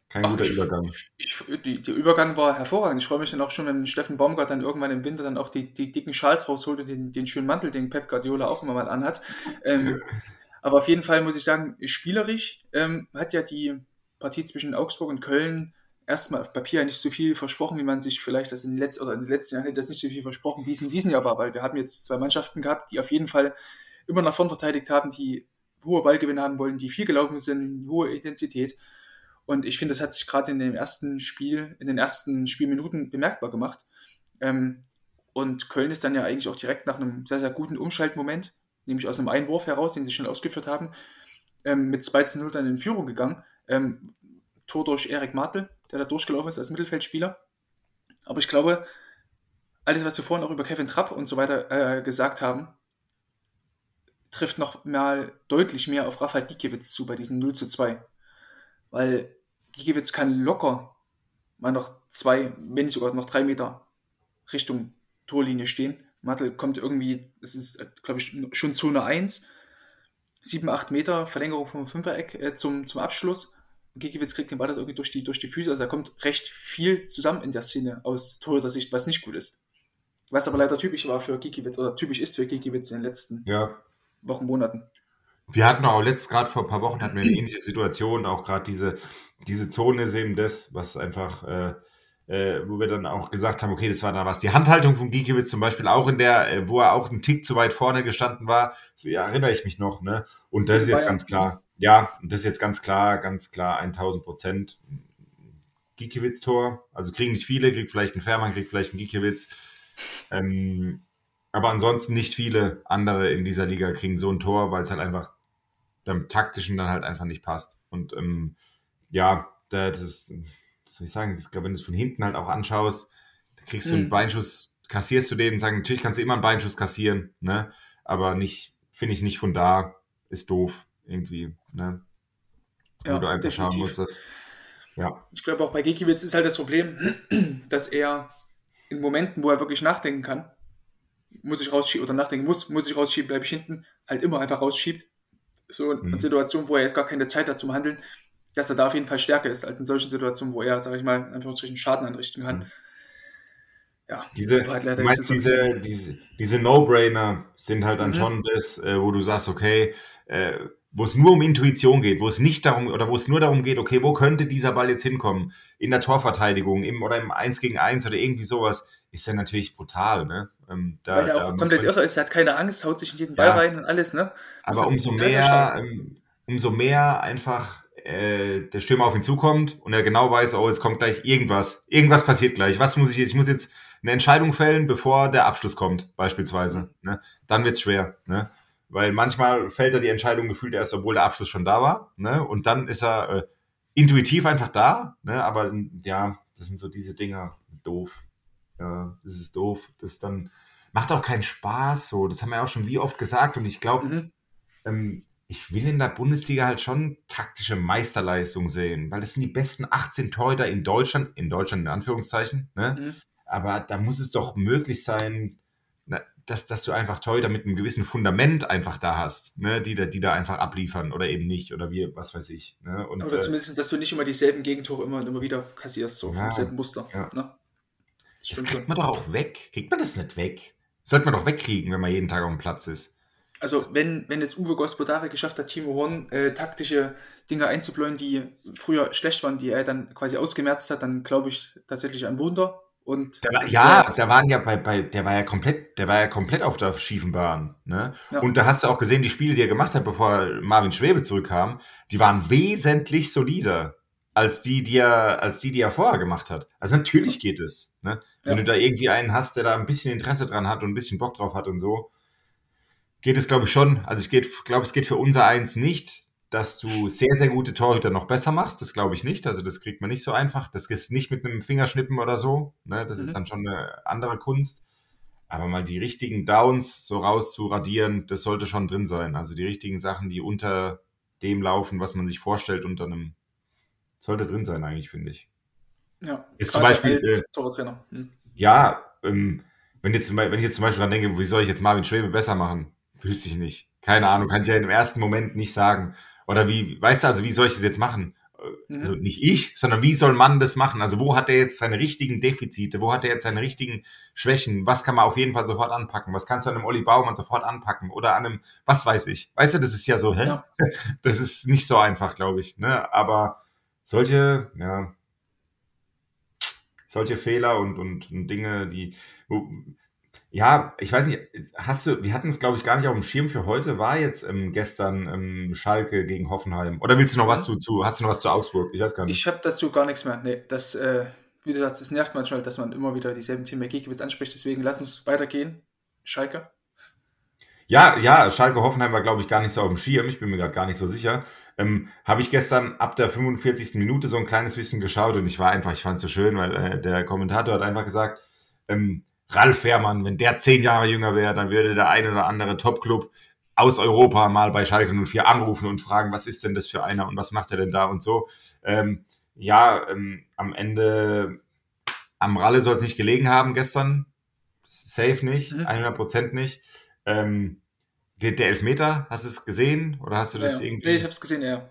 kein Ach, guter ich, Übergang? Ich, die, der Übergang war hervorragend. Ich freue mich dann auch schon, wenn Steffen Baumgart dann irgendwann im Winter dann auch die, die dicken Schals rausholt und den, den schönen Mantel, den Pep Guardiola auch immer mal anhat. Ähm, aber auf jeden Fall muss ich sagen, spielerisch ähm, hat ja die Partie zwischen Augsburg und Köln erstmal auf Papier nicht so viel versprochen, wie man sich vielleicht das in den letzten oder in den letzten Jahren hätte das nicht so viel versprochen, wie es in diesem Jahr war, weil wir haben jetzt zwei Mannschaften gehabt, die auf jeden Fall immer nach vorn verteidigt haben, die hohe Ballgewinne haben wollen, die viel gelaufen sind, hohe Intensität. Und ich finde, das hat sich gerade in dem ersten Spiel, in den ersten Spielminuten bemerkbar gemacht. Ähm, und Köln ist dann ja eigentlich auch direkt nach einem sehr, sehr guten Umschaltmoment, nämlich aus einem Einwurf heraus, den sie schnell ausgeführt haben, ähm, mit 2 zu 0 dann in Führung gegangen. Ähm, Tor durch Erik Martel, der da durchgelaufen ist als Mittelfeldspieler. Aber ich glaube, alles, was wir vorhin auch über Kevin Trapp und so weiter äh, gesagt haben, trifft noch mal deutlich mehr auf Rafael Gikiewicz zu bei diesem 0 zu 2. Weil Gikiewicz kann locker mal noch zwei, wenn nicht sogar noch drei Meter Richtung Torlinie stehen. Mattel kommt irgendwie, es ist, glaube ich, schon Zone 1, 7, 8 Meter Verlängerung vom Fünfereck äh, zum, zum Abschluss. Gikiewicz kriegt den Ball irgendwie durch die, durch die Füße. Also da kommt recht viel zusammen in der Szene aus Torhüter-Sicht, was nicht gut ist. Was aber leider typisch war für Gikiewicz oder typisch ist für Gikiewicz in den letzten ja. Wochen, Monaten. Wir hatten auch letzt gerade vor ein paar Wochen hatten wir eine ähnliche Situation, auch gerade diese, diese Zone ist eben das, was einfach, äh, äh, wo wir dann auch gesagt haben, okay, das war dann was. Die Handhaltung von Gikiewicz zum Beispiel auch in der, äh, wo er auch einen Tick zu weit vorne gestanden war, so, ja, erinnere ich mich noch, ne? Und das ist jetzt ganz klar ja, das ist jetzt ganz klar, ganz klar 1000 Prozent Gikiewicz-Tor. Also kriegen nicht viele, kriegt vielleicht ein Fährmann, kriegt vielleicht ein Gikiewicz. Ähm, aber ansonsten nicht viele andere in dieser Liga kriegen so ein Tor, weil es halt einfach dem taktischen dann halt einfach nicht passt. Und ähm, ja, das ist, was soll ich sagen, das, wenn du es von hinten halt auch anschaust, da kriegst du einen mhm. Beinschuss, kassierst du den und sagen, natürlich kannst du immer einen Beinschuss kassieren, ne? Aber nicht, finde ich nicht von da, ist doof irgendwie, ne? Ja, Wo du einfach definitiv. schauen musst, dass, ja. Ich glaube auch bei Gekiewicz ist halt das Problem, dass er in Momenten, wo er wirklich nachdenken kann, muss ich rausschieben oder nachdenken muss, muss ich rausschieben, bleibe ich hinten, halt immer einfach rausschiebt. So in mhm. Situationen, wo er jetzt gar keine Zeit hat zum Handeln, dass er da auf jeden Fall stärker ist, als in solchen Situationen, wo er, sage ich mal, einfach einen Schaden anrichten kann. Mhm. Ja, diese, halt meinst, diese, diese, diese No-Brainer sind halt dann mhm. schon das, äh, wo du sagst, okay, äh, wo es nur um Intuition geht, wo es nicht darum oder wo es nur darum geht, okay, wo könnte dieser Ball jetzt hinkommen? In der Torverteidigung im, oder im 1 gegen 1 oder irgendwie sowas, ist ja natürlich brutal, ne? Ähm, da, Weil der auch komplett irre ist, er hat keine Angst, haut sich in jeden Ball ja, rein und alles, ne? Aber umso mehr, ähm, umso mehr einfach äh, der Stürmer auf ihn zukommt und er genau weiß, oh, jetzt kommt gleich irgendwas. Irgendwas passiert gleich. Was muss ich jetzt? Ich muss jetzt eine Entscheidung fällen, bevor der Abschluss kommt, beispielsweise. Ne? Dann wird's schwer. Ne? Weil manchmal fällt er die Entscheidung gefühlt erst, obwohl der Abschluss schon da war. Ne? Und dann ist er äh, intuitiv einfach da. Ne? Aber ja, das sind so diese Dinger. Doof. Ja, das ist doof. Das dann macht auch keinen Spaß. So, das haben wir auch schon wie oft gesagt. Und ich glaube, mhm. ähm, ich will in der Bundesliga halt schon taktische Meisterleistung sehen, weil das sind die besten 18 Torhüter in Deutschland, in Deutschland in Anführungszeichen. Ne? Mhm. Aber da muss es doch möglich sein, dass, dass du einfach Torhüter mit einem gewissen Fundament einfach da hast, ne, die, da, die da einfach abliefern oder eben nicht oder wie, was weiß ich. Ne? Und, oder äh, zumindest, dass du nicht immer dieselben Gegentore immer und immer wieder kassierst, so ja, vom selben Muster. Ja. Ne? Das, kriegt man doch auch weg. Kriegt man das nicht weg? Sollte man doch wegkriegen, wenn man jeden Tag auf dem Platz ist. Also wenn, wenn es Uwe Gospodare geschafft hat, Timo Horn äh, taktische Dinge einzubläuen, die früher schlecht waren, die er dann quasi ausgemerzt hat, dann glaube ich tatsächlich ein Wunder. Und der war, ja, der waren ja bei, bei, der war ja komplett, der war ja komplett auf der schiefen Bahn. Ne? Ja. Und da hast du auch gesehen, die Spiele, die er gemacht hat, bevor Marvin Schwebe zurückkam, die waren wesentlich solider als die, die er, als die, die er vorher gemacht hat. Also natürlich geht es. Ne? Wenn ja. du da irgendwie einen hast, der da ein bisschen Interesse dran hat und ein bisschen Bock drauf hat und so, geht es, glaube ich, schon. Also ich glaube, es geht für unser Eins nicht, dass du sehr, sehr gute Torhüter noch besser machst. Das glaube ich nicht. Also das kriegt man nicht so einfach. Das ist nicht mit einem Fingerschnippen oder so. Ne? Das mhm. ist dann schon eine andere Kunst. Aber mal die richtigen Downs so rauszuradieren, das sollte schon drin sein. Also die richtigen Sachen, die unter dem laufen, was man sich vorstellt unter einem, sollte drin sein eigentlich, finde ich. Ja, jetzt zum Beispiel, äh, hm. Ja, ähm, wenn, jetzt, wenn ich jetzt zum Beispiel dran denke, wie soll ich jetzt Marvin Schwebe besser machen? Wüsste ich nicht. Keine Ahnung, kann ich ja im ersten Moment nicht sagen. Oder wie, weißt du, also wie soll ich das jetzt machen? Mhm. Also nicht ich, sondern wie soll man das machen? Also wo hat er jetzt seine richtigen Defizite? Wo hat er jetzt seine richtigen Schwächen? Was kann man auf jeden Fall sofort anpacken? Was kannst du an einem Olli Baumann sofort anpacken? Oder an einem, was weiß ich? Weißt du, das ist ja so, hä? Ja. Das ist nicht so einfach, glaube ich. Ne? Aber solche, ja, solche Fehler und, und, und Dinge, die, ja, ich weiß nicht, hast du, wir hatten es glaube ich gar nicht auf dem Schirm für heute, war jetzt ähm, gestern ähm, Schalke gegen Hoffenheim. Oder willst du noch was zu, zu, hast du noch was zu Augsburg? Ich weiß gar nicht. Ich habe dazu gar nichts mehr. Nee, das, äh, wie du sagst, es nervt manchmal, dass man immer wieder dieselben Team Giekewitz anspricht, deswegen lass uns weitergehen. Schalke. Ja, ja, Schalke Hoffenheim war, glaube ich, gar nicht so auf dem Schirm. Ich bin mir gerade gar nicht so sicher. Ähm, Habe ich gestern ab der 45. Minute so ein kleines bisschen geschaut und ich war einfach, ich fand es so schön, weil äh, der Kommentator hat einfach gesagt, ähm, Ralf Fährmann, wenn der zehn Jahre jünger wäre, dann würde der ein oder andere Top-Club aus Europa mal bei Schalke 04 anrufen und fragen, was ist denn das für einer und was macht er denn da und so. Ähm, ja, ähm, am Ende am Ralle soll es nicht gelegen haben gestern. Safe nicht, mhm. 100% nicht. Ähm, der, der, Elfmeter, hast du es gesehen oder hast du das ja, irgendwie? Nee, ich habe es gesehen, ja.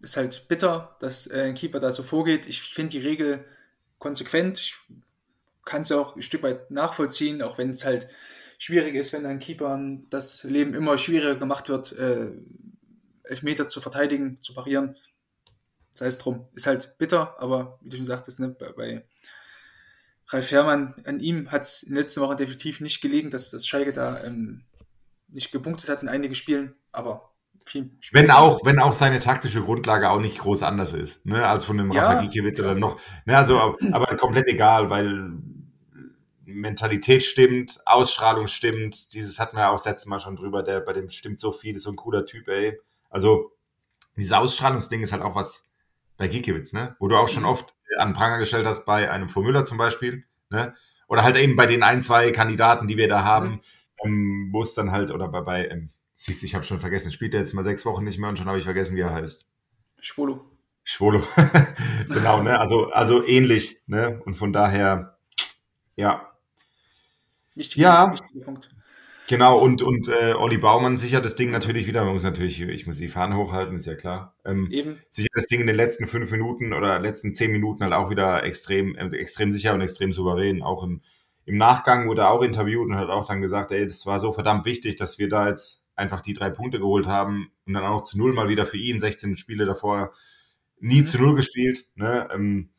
Ist halt bitter, dass äh, ein Keeper da so vorgeht. Ich finde die Regel konsequent. Ich kann es ja auch ein Stück weit nachvollziehen, auch wenn es halt schwierig ist, wenn ein Keeper das Leben immer schwieriger gemacht wird, äh, Elfmeter zu verteidigen, zu parieren. Sei es drum. Ist halt bitter, aber wie du schon sagtest, ne, bei, bei Ralf Herrmann, an ihm hat es in den letzten Wochen definitiv nicht gelegen, dass das Schalke da ähm, nicht gepunktet hat in einigen Spielen, aber wenn auch, wenn auch seine taktische Grundlage auch nicht groß anders ist, ne, als von dem ja, Rafa Gikiewicz oder noch, ne, also, aber komplett egal, weil Mentalität stimmt, Ausstrahlung stimmt. Dieses hatten wir ja auch das letzte Mal schon drüber. Der, bei dem stimmt so viel, ist so ein cooler Typ, ey. Also, dieses Ausstrahlungsding ist halt auch was bei Gikiewicz, ne? Wo du auch schon mhm. oft an Pranger gestellt hast, bei einem Formüller zum Beispiel, ne? Oder halt eben bei den ein, zwei Kandidaten, die wir da haben, mhm. Ähm, wo es dann halt, oder bei, bei ähm, siehst du, ich habe schon vergessen, spielt er jetzt mal sechs Wochen nicht mehr und schon habe ich vergessen, wie er heißt. Schwolo. Schwolo. genau, ne? Also, also ähnlich, ne? Und von daher, ja, Wichtiger, ja, wichtiger Punkt. Genau, und, und äh, Olli Baumann sichert das Ding natürlich wieder. Man muss natürlich, ich muss die Fahne hochhalten, ist ja klar. Ähm, Eben. Sichert das Ding in den letzten fünf Minuten oder letzten zehn Minuten halt auch wieder extrem, äh, extrem sicher und extrem souverän. Auch im, im Nachgang wurde er auch interviewt und hat auch dann gesagt, ey, das war so verdammt wichtig, dass wir da jetzt einfach die drei Punkte geholt haben und dann auch zu null mal wieder für ihn, 16 Spiele davor nie mhm. zu null gespielt. Ne? Ähm,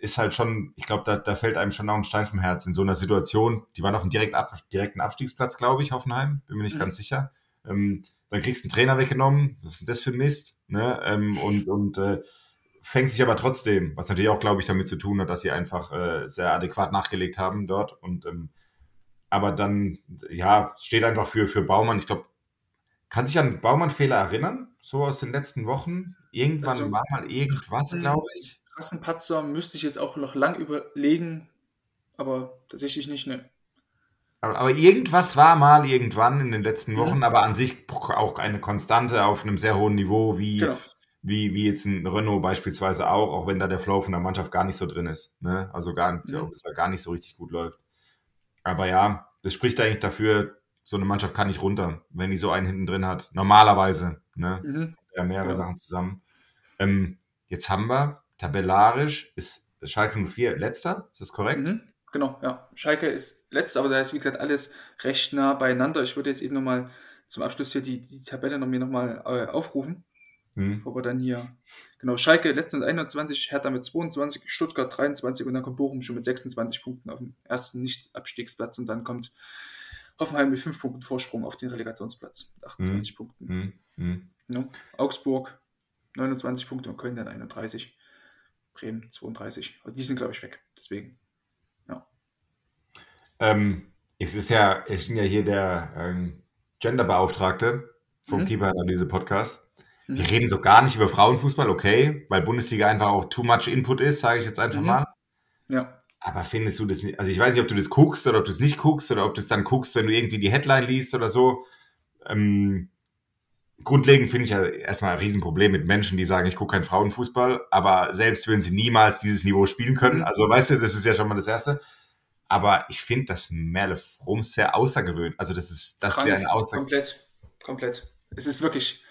ist halt schon, ich glaube, da, da fällt einem schon noch ein Stein vom Herz in so einer Situation. Die waren auf einem direkt ab, direkten Abstiegsplatz, glaube ich, Hoffenheim, bin mir nicht mhm. ganz sicher. Ähm, dann kriegst du einen Trainer weggenommen, was ist denn das für Mist? Ne? Ähm, und und äh, fängt sich aber trotzdem, was natürlich auch, glaube ich, damit zu tun hat, dass sie einfach äh, sehr adäquat nachgelegt haben dort. Und ähm, aber dann, ja, steht einfach für, für Baumann. Ich glaube, kann sich an Baumann-Fehler erinnern, so aus den letzten Wochen? Irgendwann also, war mal irgendwas, glaube ich krassen Patzer müsste ich jetzt auch noch lang überlegen, aber tatsächlich nicht, ne. Aber, aber, irgendwas war mal irgendwann in den letzten Wochen, mhm. aber an sich auch eine Konstante auf einem sehr hohen Niveau, wie, genau. Wie, wie jetzt ein Renault beispielsweise auch, auch wenn da der Flow von der Mannschaft gar nicht so drin ist. Ne? Also gar, ja, dass er gar nicht so richtig gut läuft. Aber ja, das spricht eigentlich dafür, so eine Mannschaft kann nicht runter, wenn die so einen hinten drin hat. Normalerweise. Ne? Mhm. Ja, mehrere genau. Sachen zusammen. Ähm, jetzt haben wir tabellarisch ist Schalke 04 letzter, ist das korrekt? Mhm, genau, ja. Schalke ist letzter, aber da ist, wie gesagt, alles recht nah beieinander. Ich würde jetzt eben nochmal zum Abschluss hier die, die Tabelle noch mir nochmal äh, aufrufen. Mhm. Wo wir dann hier, genau, Schalke letztens 21, Hertha mit 22, Stuttgart 23 und dann kommt Bochum schon mit 26 Punkten auf dem ersten Nicht-Abstiegsplatz und dann kommt Hoffenheim mit 5 Punkten Vorsprung auf den Relegationsplatz mit 28 mhm. Punkten. Mhm. mhm. Ja, Augsburg 29 Punkte und Köln dann 31. Bremen 32. Und die sind, glaube ich, weg. Deswegen, ja. Ähm, es ist ja, ich bin ja hier der ähm, Genderbeauftragte vom mhm. Keeper-Analyse-Podcast. Mhm. Wir reden so gar nicht über Frauenfußball, okay, weil Bundesliga einfach auch too much Input ist, sage ich jetzt einfach mhm. mal. Ja. Aber findest du das nicht, also ich weiß nicht, ob du das guckst oder ob du es nicht guckst oder ob du es dann guckst, wenn du irgendwie die Headline liest oder so. Ähm, grundlegend finde ich ja erstmal ein Riesenproblem mit Menschen, die sagen, ich gucke keinen Frauenfußball, aber selbst würden sie niemals dieses Niveau spielen können. Mhm. Also weißt du, das ist ja schon mal das Erste. Aber ich finde das Merle Frums sehr außergewöhnlich. Also das ist das ist ja ein Außer Komplett, komplett. Es ist wirklich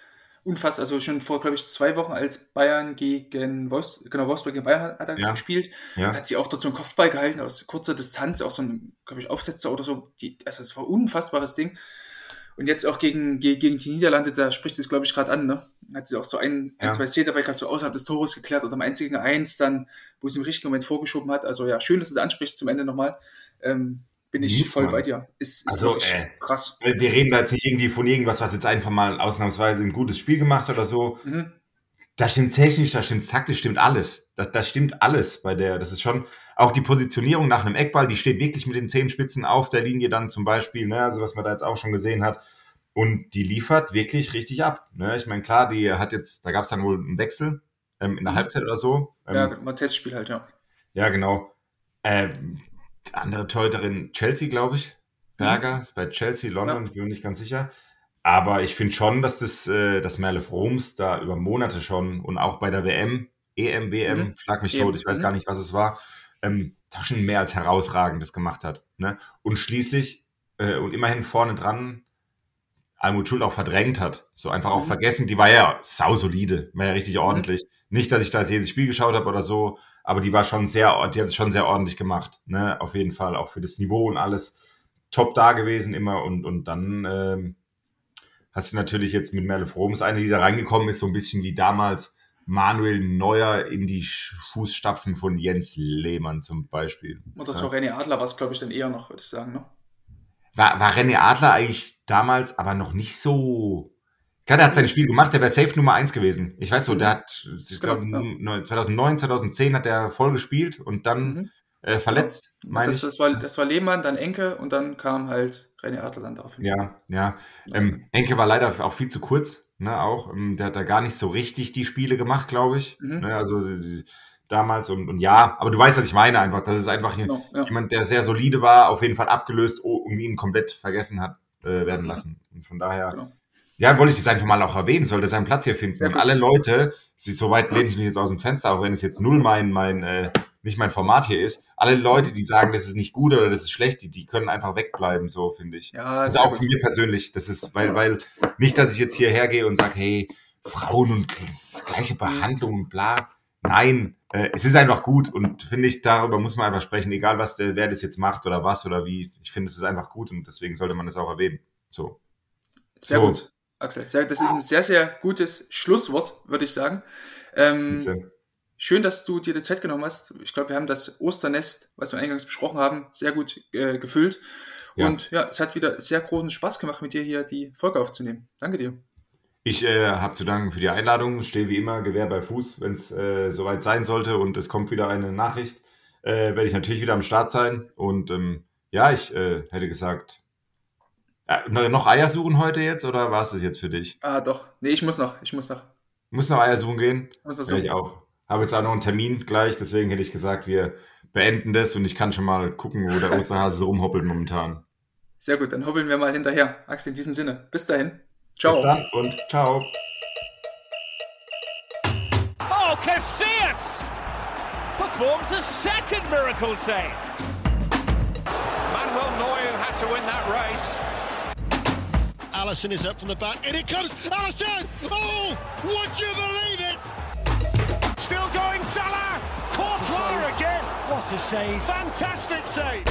unfassbar. Also schon vor, glaube ich, zwei Wochen, als Bayern gegen Wolfs genau, Wolfsburg gegen Bayern hat, hat er ja. gespielt, ja. hat sie auch dort so einen Kopfball gehalten aus kurzer Distanz, auch so ein, glaube ich, Aufsetzer oder so. Die, also es war ein unfassbares Ding. Und jetzt auch gegen, gegen die Niederlande, da spricht es, glaube ich, gerade an, ne? Hat sie auch so ein, ja. ein zwei Szenen dabei gehabt, so außerhalb des Tores geklärt oder am einzigen Eins dann, wo sie im richtigen Moment vorgeschoben hat. Also ja, schön, dass du es ansprichst zum Ende nochmal. Ähm, bin ich Mies, voll bei dir. Ist, ist also, äh, krass. Wir reden da jetzt nicht irgendwie von irgendwas, was jetzt einfach mal ausnahmsweise ein gutes Spiel gemacht hat oder so. Mhm. Da stimmt technisch, da stimmt taktisch, stimmt alles. Das, das stimmt alles bei der. Das ist schon, auch die Positionierung nach einem Eckball, die steht wirklich mit den Zehenspitzen auf der Linie dann zum Beispiel, ne? also was man da jetzt auch schon gesehen hat. Und die liefert wirklich richtig ab. Ne? Ich meine, klar, die hat jetzt, da gab es dann wohl einen Wechsel ähm, in der mhm. Halbzeit oder so. Ähm, ja, mal Testspiel halt, ja. Ja, genau. Ähm, andere Torhüterin Chelsea, glaube ich. Berger mhm. ist bei Chelsea, London, ja. ich bin mir nicht ganz sicher. Aber ich finde schon, dass das, äh, das Merle Froms da über Monate schon und auch bei der WM, EM, WM, mhm. schlag mich tot, ich weiß mhm. gar nicht, was es war, ähm, da schon mehr als herausragendes gemacht hat. Ne? Und schließlich äh, und immerhin vorne dran Almut Schuld auch verdrängt hat. So einfach auch mhm. vergessen, die war ja sausolide, war ja richtig mhm. Nicht, dass ich da jedes Spiel geschaut habe oder so, aber die war schon sehr, die hat es schon sehr ordentlich gemacht. Ne? Auf jeden Fall, auch für das Niveau und alles top da gewesen immer. Und, und dann ähm, hast du natürlich jetzt mit Merle Froms eine, die da reingekommen ist, so ein bisschen wie damals Manuel Neuer in die Fußstapfen von Jens Lehmann zum Beispiel. Oder so ja. René Adler war es, glaube ich, dann eher noch, würde ich sagen. Ne? War, war René Adler eigentlich damals aber noch nicht so. Klar, der hat sein Spiel gemacht, der wäre safe Nummer 1 gewesen. Ich weiß so, der hat, ich glaube, ja. 2009, 2010 hat er voll gespielt und dann mhm. äh, verletzt, ja. das, Das war, das war Lehmann, dann Enke und dann kam halt René Adler dann drauf. Ja, ja. Ähm, Enke war leider auch viel zu kurz, ne, auch. Ähm, der hat da gar nicht so richtig die Spiele gemacht, glaube ich. Mhm. Ne, also damals und, und ja, aber du weißt, was ich meine einfach. Das ist einfach genau, ja. jemand, der sehr solide war, auf jeden Fall abgelöst und ihn komplett vergessen hat äh, werden lassen. Und von daher, genau. Ja, wollte ich das einfach mal auch erwähnen, sollte seinen Platz hier finden. Und alle Leute, sie, so weit lehne ich mich jetzt aus dem Fenster, auch wenn es jetzt null mein, mein, äh, nicht mein Format hier ist. Alle Leute, die sagen, das ist nicht gut oder das ist schlecht, die, die können einfach wegbleiben, so finde ich. Ja, das ist auch für mich persönlich. Das ist, weil, weil nicht, dass ich jetzt hierher gehe und sage, hey, Frauen und gleiche Behandlung und bla. Nein, äh, es ist einfach gut und finde ich, darüber muss man einfach sprechen, egal was der, wer das jetzt macht oder was oder wie. Ich finde, es ist einfach gut und deswegen sollte man das auch erwähnen. So. Sehr so. gut, Axel. Das ist ein sehr, sehr gutes Schlusswort, würde ich sagen. Ähm, schön, dass du dir die Zeit genommen hast. Ich glaube, wir haben das Osternest, was wir eingangs besprochen haben, sehr gut äh, gefüllt. Ja. Und ja, es hat wieder sehr großen Spaß gemacht, mit dir hier die Folge aufzunehmen. Danke dir. Ich äh, habe zu danken für die Einladung. Stehe wie immer Gewehr bei Fuß, wenn es äh, soweit sein sollte und es kommt wieder eine Nachricht, äh, werde ich natürlich wieder am Start sein. Und ähm, ja, ich äh, hätte gesagt, noch Eier suchen heute jetzt oder war es das jetzt für dich? Ah, doch. Nee, ich muss noch. Ich muss noch. Muss noch Eier suchen gehen? Muss das suchen. Ich auch. Habe jetzt auch noch einen Termin gleich, deswegen hätte ich gesagt, wir beenden das und ich kann schon mal gucken, wo der Osterhase so rumhoppelt momentan. Sehr gut, dann hoppeln wir mal hinterher. Axel, in diesem Sinne. Bis dahin. Ciao. Bis dann und ciao. Oh, Casillas performs a second miracle save. Manuel Neuer had to win that race. Allison is up from the back, and it comes. Allison! Oh, would you believe it? Still going, Salah. Courtois again. What a save! Fantastic save.